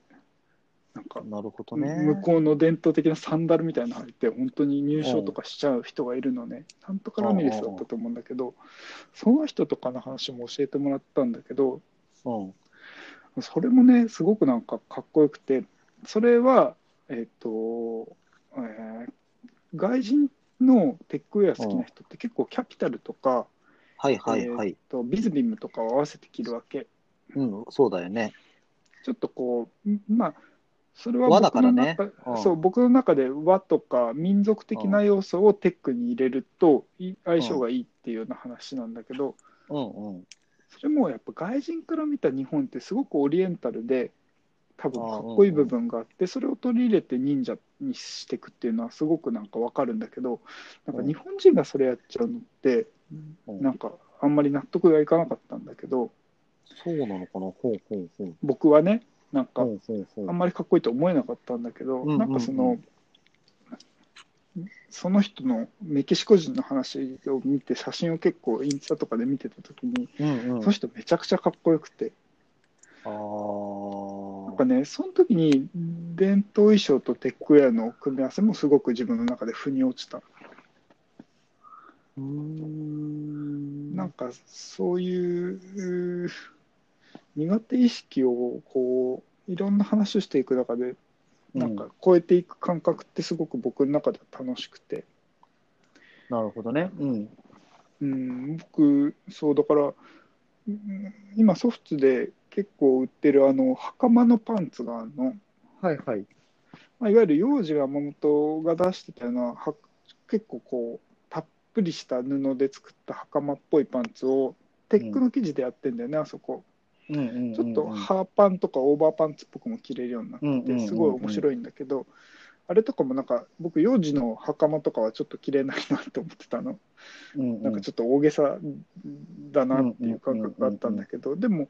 S1: なんか、
S2: なるほどね。
S1: 向こうの伝統的なサンダルみたいなの履いて、本当に入賞とかしちゃう人がいるのね、なんとかラミレスだったと思うんだけど、その人とかの話も教えてもらったんだけど、
S2: うん。
S1: それもね、すごくなんかかっこよくて、それは、えっ、と、えー外人のテックウェア好きな人って結構キャピタルとか、
S2: はいはい
S1: とビズビムとかを合わせて着るわけ。
S2: うん、そうだよね。
S1: ちょっとこう、んまあ、それは僕の
S2: からね
S1: 中、
S2: うん
S1: そう僕の中で和とか民族的な要素をテックに入れるとい相性がいいっていうような話なんだけど、
S2: うんうん。
S1: それもやっぱ外人から見た日本ってすごくオリエンタルで多分かっこいい部分があってそれを取り入れて忍者にしていくっていうのはすごくなんかわかるんだけどなんか日本人がそれやっちゃうのって
S2: うん。
S1: なんかあんまり納得がいかなかったんだけど
S2: そうなのかな？ほうほうほう。
S1: 僕はねなんかあんまりかっこいいと思えなかったんだけどなんかそのその人のメキシコ人の話を見て写真を結構インスタとかで見てた時に
S2: うんうん。
S1: その人めちゃくちゃかっこよくて。
S2: ああ。
S1: なんかね、その時に伝統衣装とテックウェアの組み合わせもすごく自分の中で腑に落ちた。
S2: うーん。
S1: なんかそういう苦手意識をこういろんな話をしていく中でなんか超えていく感覚ってすごく僕の中では楽しくて、
S2: なるほどね。うん。
S1: うん、僕そうだからうん今ソフトで結構売ってるあの袴のパンツがあるの。
S2: はいはい。
S1: まあ、いわゆる幼児山本が出してたようなは結構こうたっぷりした布で作った袴っぽいパンツをテックの生地でやってんだよね、あそこ
S2: うんうんうんうん。
S1: ちょっとハーパンとかオーバーパンツっぽくも着れるようになってすごい面白いんだけどあれとかもなんか僕幼児の袴とかはちょっと着れないなって思ってたの
S2: うんうん、
S1: なんかちょっと大げさだなっていう感覚があったんだけどでも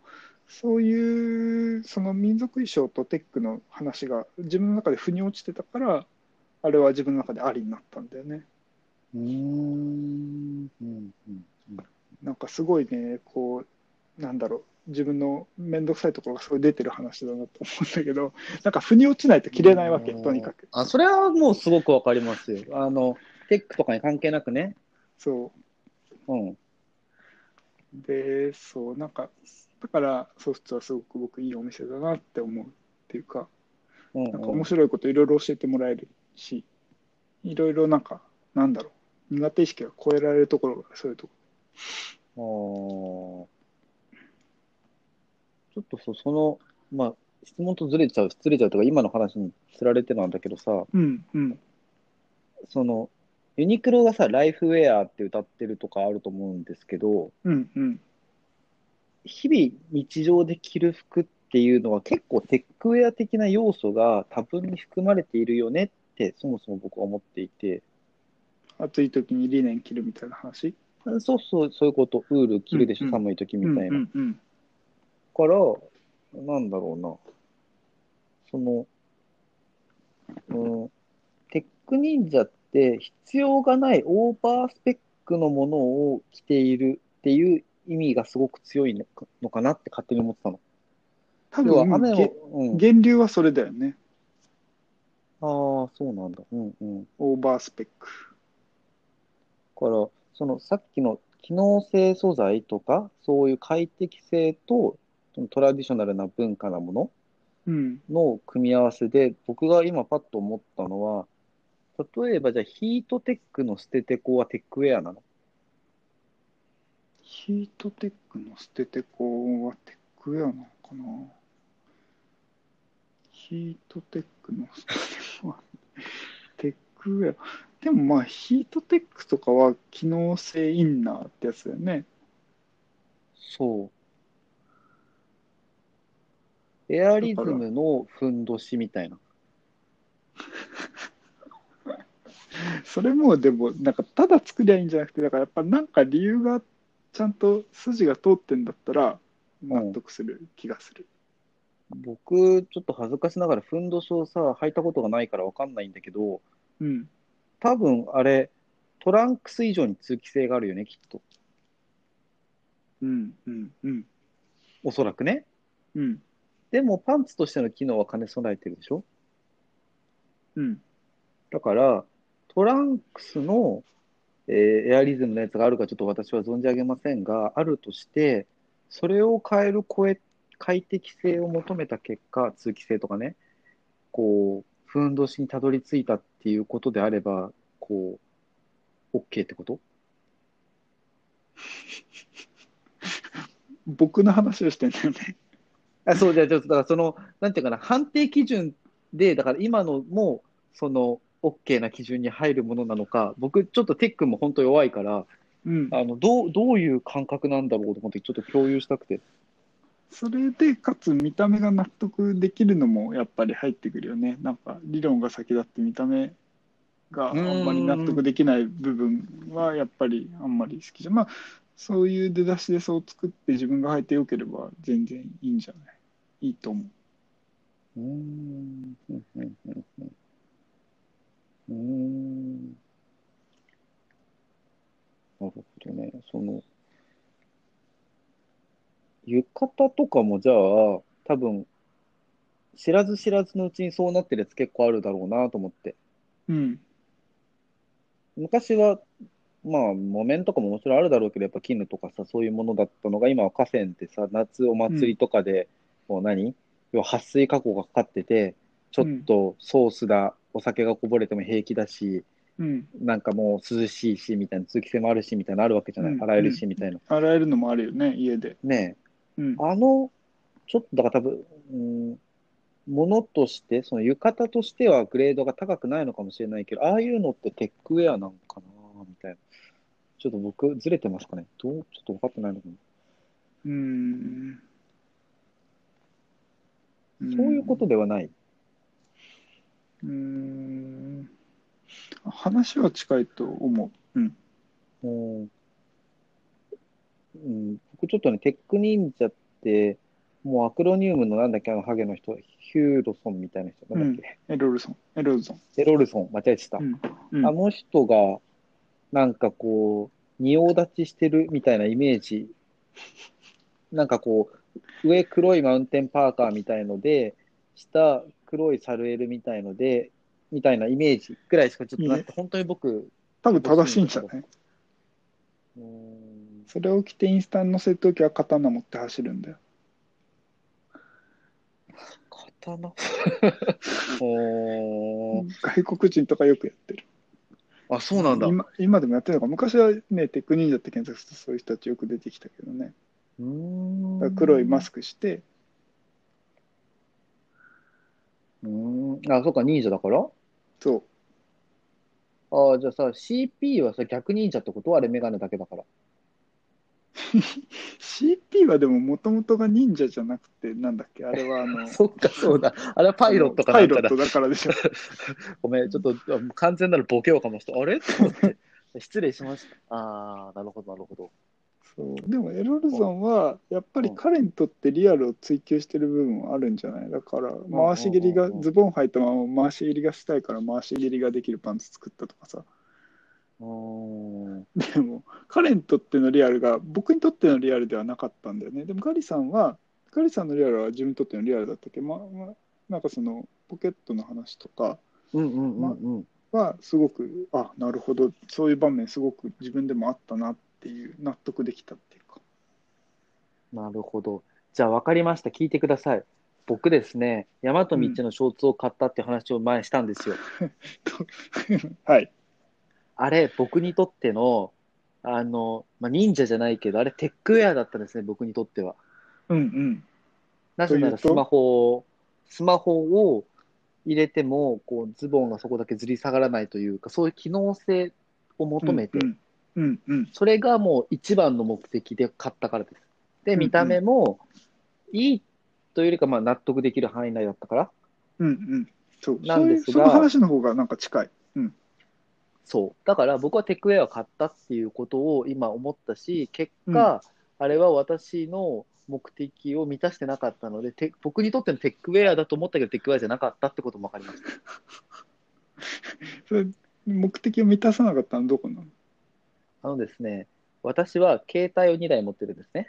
S1: そういうその民族衣装とテックの話が自分の中で腑に落ちてたからあれは自分の中でありになったんだよね。
S2: うんうんうん。
S1: なんかすごいねこうなんだろう自分の面倒くさいところがすごい出てる話だなと思うんだけどなんか腑に落ちないと着れないわけとにかく。
S2: あ、それはもうすごくわかりますよ。あの、テックとかに関係なくね。
S1: そう。
S2: うん。
S1: で、そう、なんか、だから、ソフトはすごく僕いいお店だなって思うっていうか、
S2: うん。
S1: なんか面白いこといろいろ教えてもらえるし、いろいろなんか、なんだろう、苦手意識が超えられるところがそういうとこ。
S2: あーちょっとそその、まあ、質問とずれちゃう、ずれちゃうとか、今の話につられてなんだけどさ、
S1: うん、うん、
S2: その、ユニクロがさ、ライフウェアって歌ってるとかあると思うんですけど、
S1: うん、うん。
S2: 日々日常で着る服っていうのは結構テックウェア的な要素が多分に含まれているよねってそもそも僕は思っていて、
S1: 暑い時にリネン着るみたいな話？
S2: そうそう、そういうこと、ウール着るでしょ、
S1: うんうん
S2: 寒い時み
S1: うん、
S2: たいな。
S1: うん、うん。
S2: から、なんだろうな、その、うん、テック忍者って必要がないオーバースペックのものを着ているっていう意味がすごく強いのかなって勝手に思ってたの。
S1: 多分、
S2: 雨
S1: げ
S2: を、うん、
S1: 源流はそれだよね。
S2: あああ、そうなんだ。うんうん。
S1: オーバースペック。
S2: だから、そのさっきの機能性素材とか、そういう快適性と、トラディショナルな文化なもの
S1: うん。
S2: の組み合わせで、僕が今パッと思ったのは、例えばじゃあヒートテックの捨ててこはテックウェアなの？
S1: ヒートテックの捨ててこはテックウェアなのかな？ヒートテックの捨ててこはテックウェア。でもまあヒートテックとかは機能性インナーってやつだよね。
S2: そう。エアリズムのふんどしみたいな。<laughs>
S1: それもでもなんかただ作りゃいいんじゃなくてだからやっぱなんか理由がちゃんと筋が通ってんだったら納得する気がする。
S2: 僕、ちょっと恥ずかしながらふんどしをさ、履いたことがないからわかんないんだけど、
S1: うん。
S2: 多分あれ、トランクス以上に通気性があるよね、きっと。
S1: うんうんうん
S2: おそらくね。
S1: うん
S2: でもパンツとしての機能は兼ね備えてるでしょ？
S1: うん。
S2: だから、トランクスの、えーエアリズムのやつがあるかちょっと私は存じ上げませんが、あるとして、それを変える声快適性を求めた結果、通気性とかね、こう、ふんどしにたどり着いたっていうことであれば、こう、OK ってこと？<laughs>
S1: 僕の話をしてんだよね。
S2: あそうじゃあちょっとだからその、なんていうかな、判定基準で、だから今のも、その、OK な基準に入るものなのか、僕、ちょっとテックも本当弱いから、
S1: うん。
S2: あのどうどういう感覚なんだろうと思って、ちょっと共有したくて。
S1: それでかつ見た目が納得できるのもやっぱり入ってくるよね。なんか理論が先だって見た目があんまり納得できない部分はやっぱりあんまり好きじゃん。まあそういう出だしでそう作って自分が履いてよければ全然いいんじゃない？いいと思う。
S2: うん。う。ん。なるほどね。その、浴衣とかもじゃあ、多分、知らず知らずのう。ちにそう。なってるやつ結構あるだろう。なと思って。
S1: う。ん。
S2: 昔は、まあ、木綿とかももちろんあるだろう。けど、やっぱ絹とかさ、そう。いう。ものだったのが、今は河川ってさ、夏お祭りとかで、もう何？要は撥水加工がかかってて、ちょっとソースだ、お酒がこぼれても平気だし、
S1: うん。
S2: なんかもう涼しいし、みたいな、通気性もあるし、みたいなのあるわけじゃない？
S1: うん
S2: 洗えるし、みたいな。
S1: 洗えるのもあるよね、家で。
S2: ね
S1: うん
S2: え、。あの、ちょっとだから多分、うん、ものとして、その浴衣としてはグレードが高くないのかもしれないけど、ああいうのってテックウェアなんかな、みたいな。ちょっと僕、ずれてますかね？どう？ちょっと分かってないのかな。
S1: うーん。
S2: そういうことではない。
S1: うーん。話は近いと思う。うん。
S2: うんうん、僕ちょっとね、テック忍者って、もうアクロニウムのなんだっけ、あのハゲの人、ヒューロソンみたいな人、なんだっけ、
S1: エロルソン。エロルソン。
S2: エロルソン、間違えてた。
S1: うん。うん
S2: あの人が、なんかこう、仁王立ちしてるみたいなイメージ、なんかこう、上黒いマウンテンパーカーみたいので、下黒いサルエルみたいので、みたいなイメージぐらいしかちょっとなくて、本当に僕、
S1: 多分正しいんじゃない？う
S2: ーん
S1: それを着てインスタに載せるときは刀持って走るんだよ。
S2: 刀？おー
S1: 外国人とかよくやってる。
S2: あ、そうなんだ。う
S1: 今今でもやってるのか。昔はね、テック忍者って検索するとそういう人たちよく出てきたけどね。
S2: ーん
S1: 黒いマスクして、
S2: うーん。あ、そうか、忍者だから？
S1: そう。
S2: ああ、じゃあさ、CP はさ、逆忍者ってこと？あれ、メガネだけだから。<laughs>
S1: CP はでももともとが忍者じゃなくて、なんだっけ、あれはあの、<laughs>
S2: そっか、そうだ。あれはパイロットか
S1: パイロットだからでしょ。<laughs>
S2: ごめん、ちょっとあ完全なるボケをかまして、あれ？って思って失礼しました。ああ、なるほど、なるほど。
S1: そう。でもエロルゾンはやっぱり彼にとってリアルを追求してる部分はあるんじゃない？だから回し蹴りがズボン履いたまま回し蹴りがしたいから回し蹴りができるパンツ作ったとかさ。でも彼にとってのリアルが僕にとってのリアルではなかったんだよね。でもガリさんはガリさんのリアルは自分にとってのリアルだったっけ？ままなんかそのポケットの話とか
S2: うんうんうんうん。
S1: はすごくあなるほど。そういう場面すごく自分でもあったなっていう納得できたっていうか
S2: なるほど。じゃあ分かりました。聞いてください。僕ですね、大和道のショーツを買ったって話を前にしたんですよ。<laughs>
S1: はい
S2: あれ、僕にとっての、あの、まあ、忍者じゃないけど、あれテックウェアだったんですね、僕にとっては。
S1: うんうん
S2: なぜならスマホを、スマホを入れても、こう、ズボンがそこだけずり下がらないというか、そういう機能性を求めて、
S1: うんうんうん
S2: それがもう一番の目的で買ったからです。で、
S1: うんうん。
S2: 見た目も、いいというよりか、まあ、納得できる範囲内だったから、
S1: うんうん。そう。
S2: なんですが。
S1: その話の方がなんか近い。うん。
S2: そう。だから僕はテックウェアを買ったっていうことを今思ったし、結果、あれは私の目的を満たしてなかったので、て僕にとってのテックウェアだと思ったけど、テックウェアじゃなかったってことも分かりました。<laughs>
S1: それ目的を満たさなかったのはどこなの？
S2: あのですね、私は携帯を2台持ってるんですね。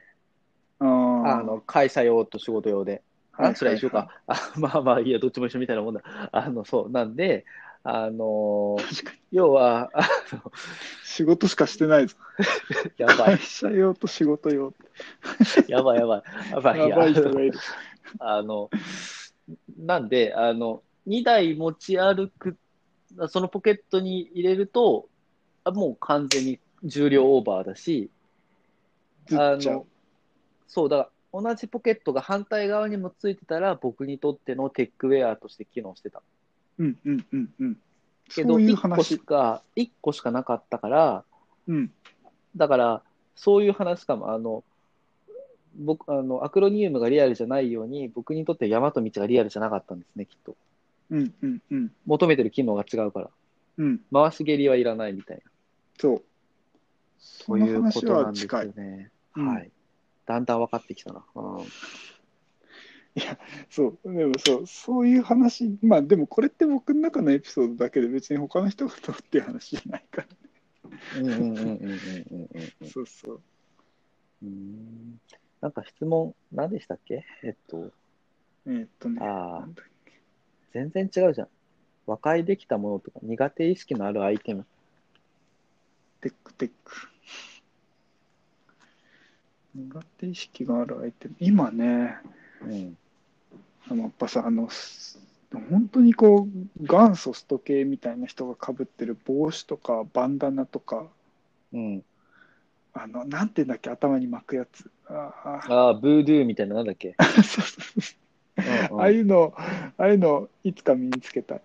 S1: あ
S2: の会社用と仕事用で。
S1: はい
S2: あ、それは一緒か。あまあまあ、いいや、どっちも一緒みたいなもんだ。あの、そう。なんで、あの要は、あの
S1: 仕事しかしてないぞ <laughs>
S2: やばい
S1: 会、社用と仕事用
S2: やばい、やばい、やばい、<laughs>
S1: やばい人がいる
S2: あの、なんで、あの、2台持ち歩く、そのポケットに入れると、あもう完全に重量オーバーだし、あの、そう、だから同じポケットが反対側にもついてたら、僕にとってのテックウェアとして機能してた。
S1: うんうんうんうん
S2: けど、
S1: そういう
S2: 1個し
S1: 話
S2: か、一個しかなかったから、
S1: うん
S2: だから、そういう話かも、あの、僕、あの、アクロニウムがリアルじゃないように、僕にとって大和道がリアルじゃなかったんですね、きっと。
S1: うんうんうん
S2: 求めてる機能が違うから。
S1: うん
S2: 回し蹴りはいらないみたいな。
S1: そう
S2: そ
S1: そうの
S2: いうこ
S1: 話
S2: となんです
S1: は近い
S2: よね。
S1: うん
S2: はい。だんだん分かってきたな。うん、
S1: そうでもそうそういう話まあでもこれって僕の中のエピソードだけで別に他の人がどうっていう話じゃないから
S2: うんうんうんうんうんうんうん
S1: そうそう
S2: うん。なんか質問、何でしたっけ？えっと、
S1: えーっとね
S2: あ全然違うじゃん。和解できたものとか、苦手意識のあるアイテム。
S1: テックテック苦手意識がある相手今ね
S2: うん。
S1: あのやっぱさあのす本当にこう元祖スト系みたいな人がかぶってる帽子とかバンダナとか
S2: うん。
S1: あのなんて言うんだっけ頭に巻くやつああ
S2: ああ、ブードゥーみたいな、なんだっけ？<laughs>
S1: そうそうそうああいうのああいうのいつか身につけたい、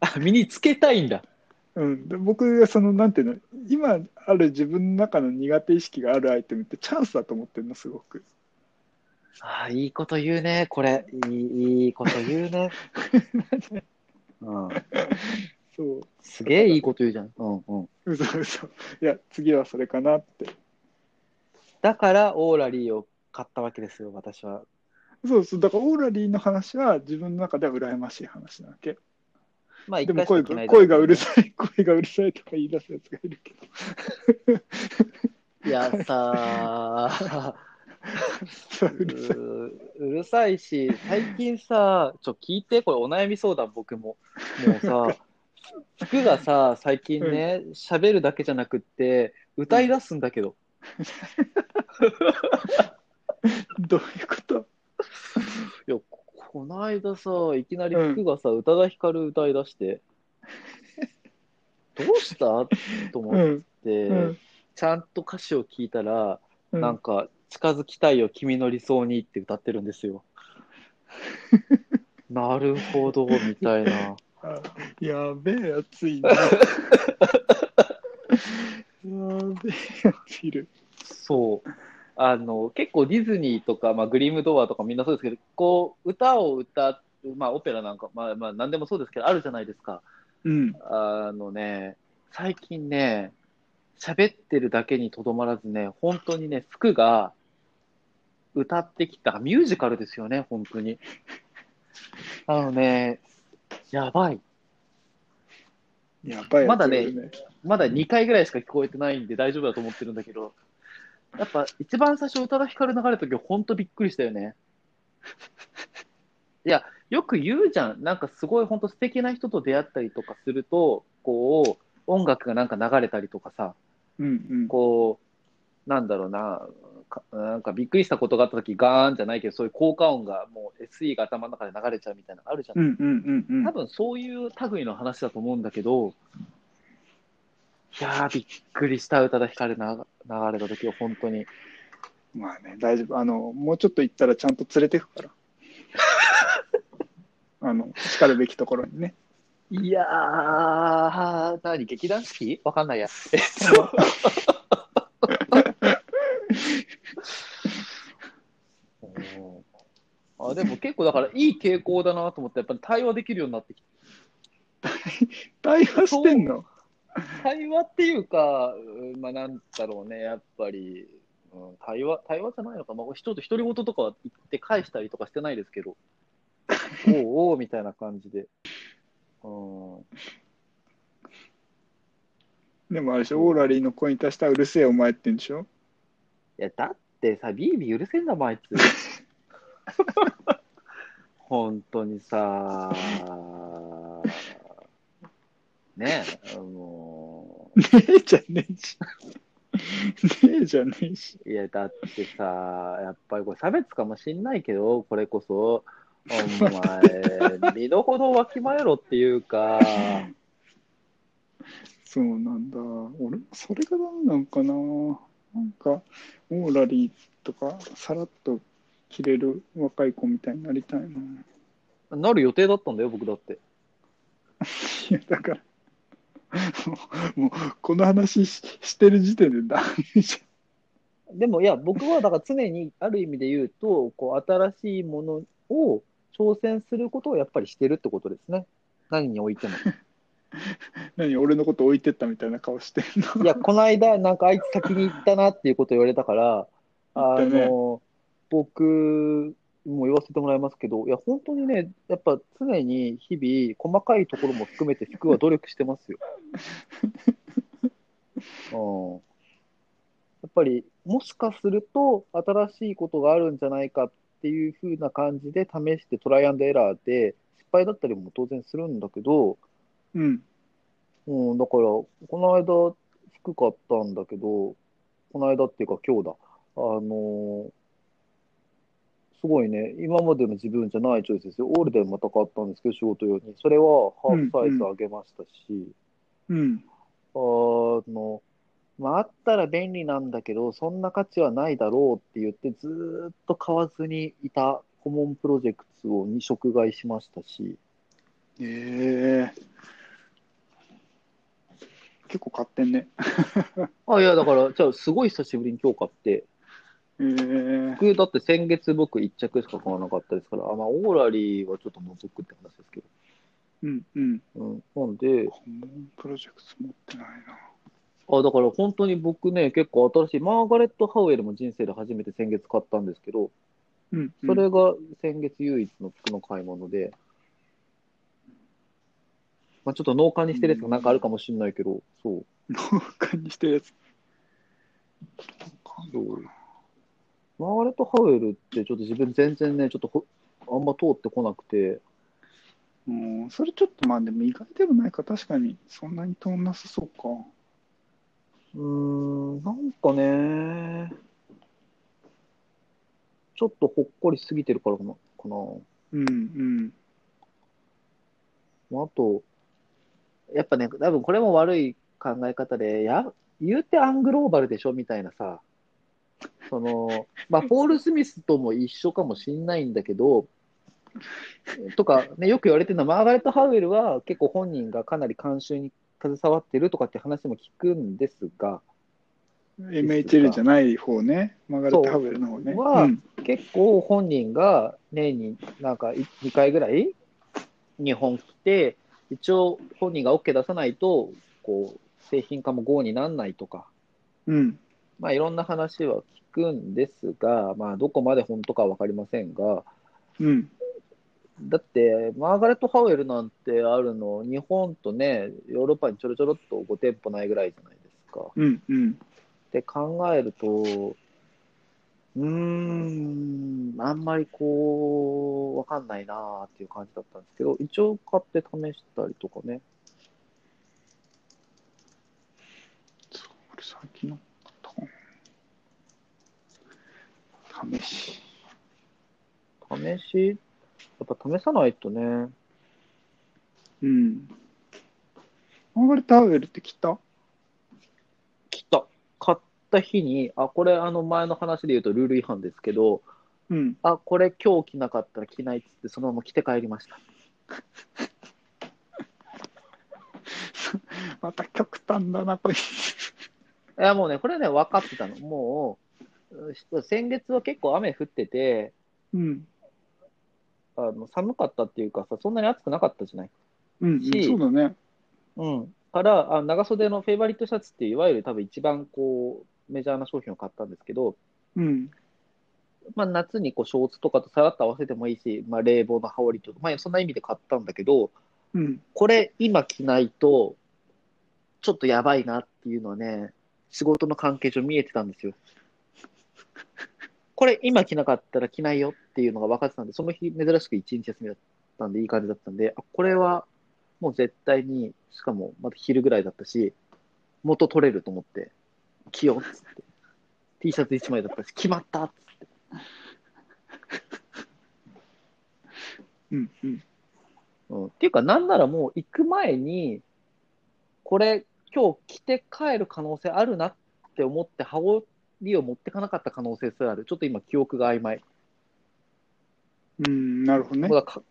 S2: あ、身につけたいんだ。
S1: うん、で僕がそのなんていうの今ある自分の中の苦手意識があるアイテムってチャンスだと思ってるのすごく
S2: ああ、いいこと言うね、これ。いいいいこと言うね。<laughs> うん。
S1: そう
S2: すげえいいこと言うじゃん。うんうん。
S1: 嘘嘘いや次はそれかなって
S2: だから、オーラリーを買ったわけですよ、私は。
S1: そうそうだからオーラリーの話は自分の中では羨ましい話なわけ
S2: まあ、一
S1: でも声が声がうる
S2: い。
S1: さ <laughs> い声がうるさいとか言い出すやつがいるけど
S2: い <laughs> やさ <laughs>
S1: そうるさい。
S2: ううるさいし、最近さ、ちょ、聞いて、これお悩み相談、僕も。もうさ、服がさ、最近ね、喋るだけじゃなくって、歌い出すんだけど。
S1: どういうこと？
S2: ここの間さ、いきなり服がさ、宇多田ヒカル歌い出して、<laughs> どうした？と思っ
S1: うん。
S2: て、
S1: うん。
S2: ちゃんと歌詞を聞いたら、
S1: うん
S2: なんか、近づきたいよ、君の理想にって歌ってるんですよ。<laughs> なるほど、みたいな。
S1: あ <laughs> やべえやついる。やべえやついる。
S2: そう。あの、結構ディズニーとか、まあ、グリムドアとかみんなそうですけど、こう、歌を歌う、まあ、オペラなんか、まあ、まあ、なんでもそうですけど、あるじゃないですか。
S1: うん。
S2: あのね、最近ね、喋ってるだけにとどまらずね、本当にね、服が歌ってきた、ミュージカルですよね、本当に。あのね、やばい。
S1: やばいやついるね。
S2: まだ2回ぐらいしか聞こえてないんで大丈夫だと思ってるんだけど、やっぱ一番最初、宇多田ヒカル流れた時、本当びっくりしたよね。<laughs> いや、よく言うじゃん。なんかすごい本当素敵な人と出会ったりとかすると、こう、音楽がなんか流れたりとかさ、
S1: うんうん。
S2: こう、なんだろうな、かなんかびっくりしたことがあった時ガーンじゃないけど、そういう効果音がもう SE が頭の中で流れちゃうみたいなのあるじゃん。
S1: うんうんうんうん。
S2: 多分そういう類の話だと思うんだけど、いやー、びっくりした、宇多田ヒカルな流れた時は本当に。
S1: まあね、大丈夫。あの、もうちょっと行ったらちゃんと連れてくから。<laughs> あの、叱るべきところにね。
S2: いやー、何、劇団四季？わかんないや。えっとうん <laughs> あでも結構だからいい傾向だなと思って、やっぱり対話できるようになってきて。
S1: 対話してんの？<laughs>
S2: 対話っていうか、うんまあなんだろうね、やっぱり、うん、対話、対話じゃないのか、まあ、人と独り言とかは言って返したりとかしてないですけど、<laughs> おうおうみたいな感じで。うん。
S1: でもあれでしょ、オーラリーの声に達したらうるせえお前って言うんでしょ？
S2: いや、だってさ、ビービー許せんだもん、あいつ。<laughs> 本当にさ、ねえ、も
S1: ねえじゃねえし。ねえじゃねえし。
S2: う、いや、だってさ、やっぱりこれ差別かもしんないけど、これこそ、お前、身の程をわきまえろっていうか、
S1: そうなんだ。俺もそれがダメなんかな。なんか、オーラリーとか、さらっと切れる若い子みたいになりたいな。
S2: なる予定だったんだよ、僕だって。<laughs>
S1: いや、だから、<laughs> もう、この話ししてる時点でダメじ
S2: でも、いや、僕はだから常にある意味で言うと、こう、新しいものを挑戦することをやっぱりしてるってことですね。何においても。
S1: ゃん。何、俺のこと置いてったみたいな顔してんの？
S2: いや、この間、なんかあいつ先に行ったなっていうことを言われたから、あの、僕も言わせてもらいますけど、いや、本当にね、やっぱ常に日々、細かいところも含めて服は努力してますよ。<laughs> うん。やっぱり、もしかすると、新しいことがあるんじゃないかっていう風な感じで試してトライアンドエラーで、失敗だったりも当然するんだけど、
S1: うん。
S2: うん、だから、この間、服買ったんだけど、この間っていうか今日だ。あのーすごいね、今までの自分じゃないチョイスですよ。オールデンまた買ったんですけど、仕事用に。それはハーフサイズ上げましたし、
S1: うん。
S2: あの、まあ、あったら便利なんだけど、そんな価値はないだろうって言って、ずーっと買わずにいたコモンプロジェクトを2色買いしましたし、
S1: ええ結構買ってんね。<laughs>
S2: あ、いや、だから、じゃあ、すごい久しぶりに今日買って、
S1: ええ
S2: 僕、だって先月僕1着しか買わなかったですから、あまあ、オーラリーはちょっと除くって話ですけ
S1: うんうん。
S2: ど、うん、なんで、
S1: コモンプロジェクト持ってないな。
S2: あ、だから本当に僕ね、結構新しい、マーガレット・ハウエルも人生で初めて先月買ったんですけど、
S1: うん、うん。
S2: それが先月唯一の服の買い物で、まあ、ちょっと農家にしてるやつがなんかあるかもしれないけど、そう、
S1: 農家にしてるやつ。
S2: そう。マーガレット・ハウエルってちょっと自分全然ね、ちょっとほあんま通ってこなくて、
S1: うん、それちょっとまあでも意外でもないか、確かにそんなに通んなさそうか。
S2: うーん、なんかね、ちょっとほっこりしすぎてるからかな。かな
S1: うんうん。
S2: まああと、やっぱね、多分これも悪い考え方で、や、言うてアングローバルでしょみたいなさ、その、まあ、ポール・スミスとも一緒かもしんないんだけど、とか、ね、よく言われてるのは、マーガレット・ハウエルは結構本人がかなり監修に携わってるとかって話も聞くんですが、
S1: MHL じゃない方ね。マーガレット・ハウエルの方ね。
S2: は
S1: うん
S2: 結構本人が年になんか2回ぐらい日本来て、一応本人が OK 出さないと、こう、製品化も GO にならないとか、
S1: うん。
S2: まあいろんな話は聞くんですが、まあどこまで本当かはわかりませんが、
S1: うん。
S2: だって、マーガレット・ハウエルなんてあるの、日本とね、ヨーロッパにちょろちょろっと5店舗ないぐらいじゃないですか。
S1: うん。うん。
S2: って考えると、うーん、あんまりこう、わかんないなーっていう感じだったんですけど、一応買って試したりとかね。
S1: そうこれ最近の買ったかな試し。
S2: 試し、やっぱ試さないとね。
S1: うん。マーガレット・ハウエルって来た？
S2: 来た。買った日に、あ、これあの前の話で言うとルール違反ですけど、
S1: うん。
S2: あ、これ今日着なかったら着ないっつって、そのまま着て帰りました。<laughs>
S1: また極端だな、これ。
S2: いや、もうね、これね、分かってたの。もう、う先月は結構雨降ってて、
S1: うん。
S2: あの寒かったっていうかさ、そんなに暑くなかったじゃない？
S1: うん、うん、
S2: し
S1: そうだね。
S2: うん。から、あ長袖のフェイバリットシャツっていわゆる多分一番こう、メジャーな商品を買ったんですけど、
S1: うん。
S2: まあ、夏にこうショーツとかとさらっと合わせてもいいし、まあ、冷房の羽織とか、まあ、そんな意味で買ったんだけど、
S1: うん。
S2: これ今着ないと、ちょっとやばいなっていうのはね、仕事の関係上見えてたんですよ。<laughs> これ今着なかったら着ないよっていうのが分かってたんで、その日珍しく一日休みだったんでいい感じだったんで、あ、これはもう絶対に、しかもまだ昼ぐらいだったし、元取れると思って、着ようっつって。T シャツ1枚だったし、決まったっつって。<laughs>
S1: うん。うん。
S2: うん、っていうか、なんならもう行く前に、これ、今日着て帰る可能性あるなって思って、羽織を持ってかなかった可能性すらある。ちょっと今、記憶が曖昧。
S1: うん、なるほどね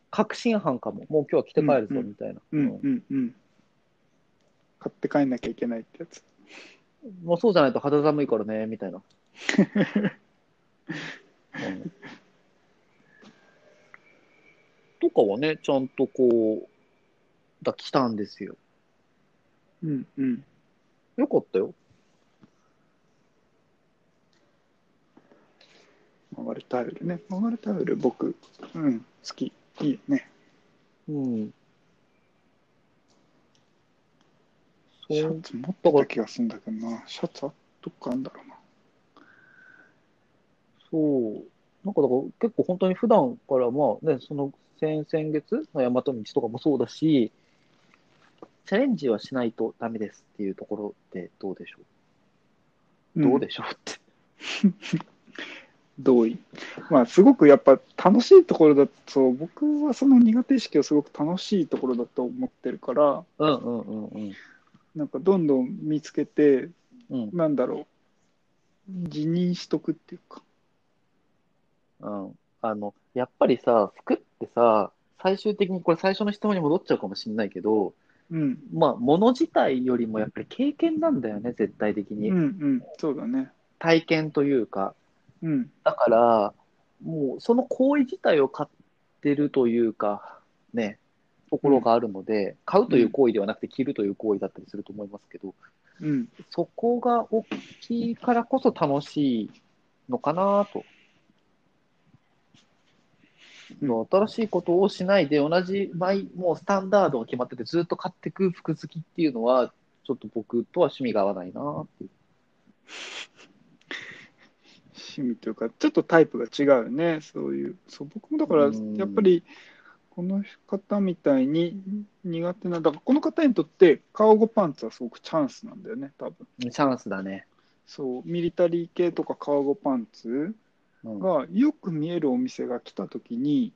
S2: 確信犯かも。もう今日は着て帰るぞ、みたいな。
S1: うん、うん、うん。買って帰んなきゃいけないってやつ。
S2: うんもうそうじゃないと肌寒いからね、みたいな。うんとかはね、ちゃんとこう、だ、来たんですよ。
S1: うん、うん。
S2: よかったよ。
S1: マーガレット・ハウエルね。マーガレット・ハウエル、僕、うん、好き。いいよね。
S2: うん。そう
S1: シャツ持ってた気がするんだけどな。シャツあどっかあんだろうな。
S2: そう。なんかだから結構本当に普段からまあね、その先々月の大和道とかもそうだし、チャレンジはしないとダメですっていうところでどうでしょう、どうでしょうって。<laughs>
S1: 同意。まあ、すごくやっぱ楽しいところだと、僕はその苦手意識をすごく楽しいところだと思ってるから、
S2: うんうんうんうん。
S1: なんかどんどん見つけて、
S2: うん
S1: なんだろう、辞任しとくっていうか。
S2: うん。あの、やっぱりさ、服ってさ、最終的にこれ最初の質問に戻っちゃうかもしれないけど、
S1: うん。
S2: まあ、物自体よりもやっぱり経験なんだよね、絶対的に。
S1: うんうん。そうだね。
S2: 体験というか。
S1: うん。
S2: だから、もうその行為自体を買ってるというか、ね、ところがあるので、買うという行為ではなくて着るという行為だったりすると思いますけど、
S1: うん。
S2: そこが大きいからこそ楽しいのかなと。
S1: うん
S2: 新しいことをしないで、同じ毎、もうスタンダードが決まってて、ずっと買っていく服好きっていうのは、ちょっと僕とは趣味が合わないなっていう。
S1: 趣味というか、ちょっとタイプが違うよね。そういう。そう、僕もだから、
S2: うん
S1: やっぱり、この方みたいに苦手な、だからこの方にとって、カーゴパンツはすごくチャンスなんだよね、多分。
S2: チャンスだね。
S1: そう、ミリタリー系とかカーゴパンツ
S2: うん、
S1: がよく見えるお店が来たときに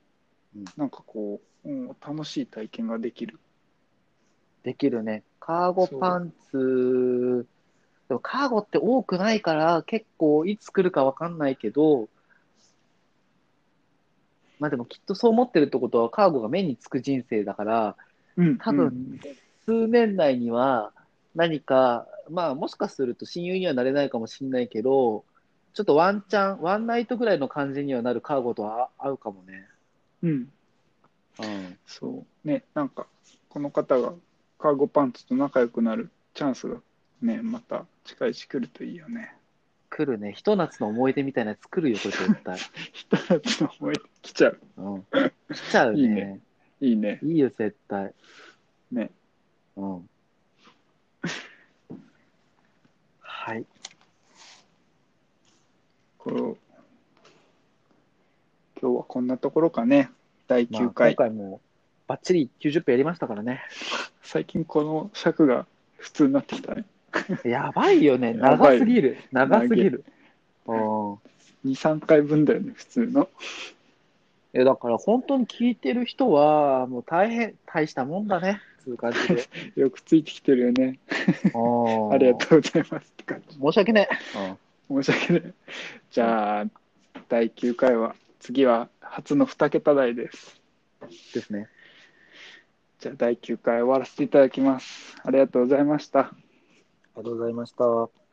S2: うん、
S1: なんかこう、うん、楽しい体験ができる。
S2: できるね。カーゴパンツ、でもカーゴって多くないから、結構いつ来るかわかんないけど、まあでもきっとそう思ってるってことは、カーゴが目につく人生だから、
S1: うん、
S2: 多
S1: うん
S2: 分、数年内には何か、まあもしかすると親友にはなれないかもしれないけど、ちょっとワンチャン、ワンナイトぐらいの感じにはなるカーゴとは合うかもね。
S1: うん、
S2: うん。
S1: そう。ね、なんか、この方がカーゴパンツと仲良くなるチャンスがね、また近いうち来るといいよね。
S2: 来るね。ひと夏の思い出みたいなやつ来るよ、これ絶対。
S1: 人たちの思い来ちゃう。
S2: うん。来ちゃうね。
S1: いいねいいね。
S2: いいよ、絶対。
S1: ね。
S2: うん。はい。
S1: こ今日はこんなところかね。第
S2: まあ、
S1: 9
S2: 今
S1: 回。
S2: 回もバッチリ90分やりましたからね。
S1: 最近この尺が普通になってきたね。<laughs>
S2: やばいよね。長すぎる。長すぎる。うん。
S1: 2、3回分だよね、普通の。
S2: え、だから本当に聞いてる人は、もう大変、大したもんだね。そう感じで。<laughs>
S1: よくついてきてるよね。
S2: あ <laughs>
S1: ありがとうございますって感じ。
S2: 申し訳ねえ。
S1: 申し訳ない。じゃあ、第9回は、次は初の2桁台です。
S2: ですね。
S1: じゃあ、第9回終わらせていただきます。ありがとうございました。
S2: ありがとうございました。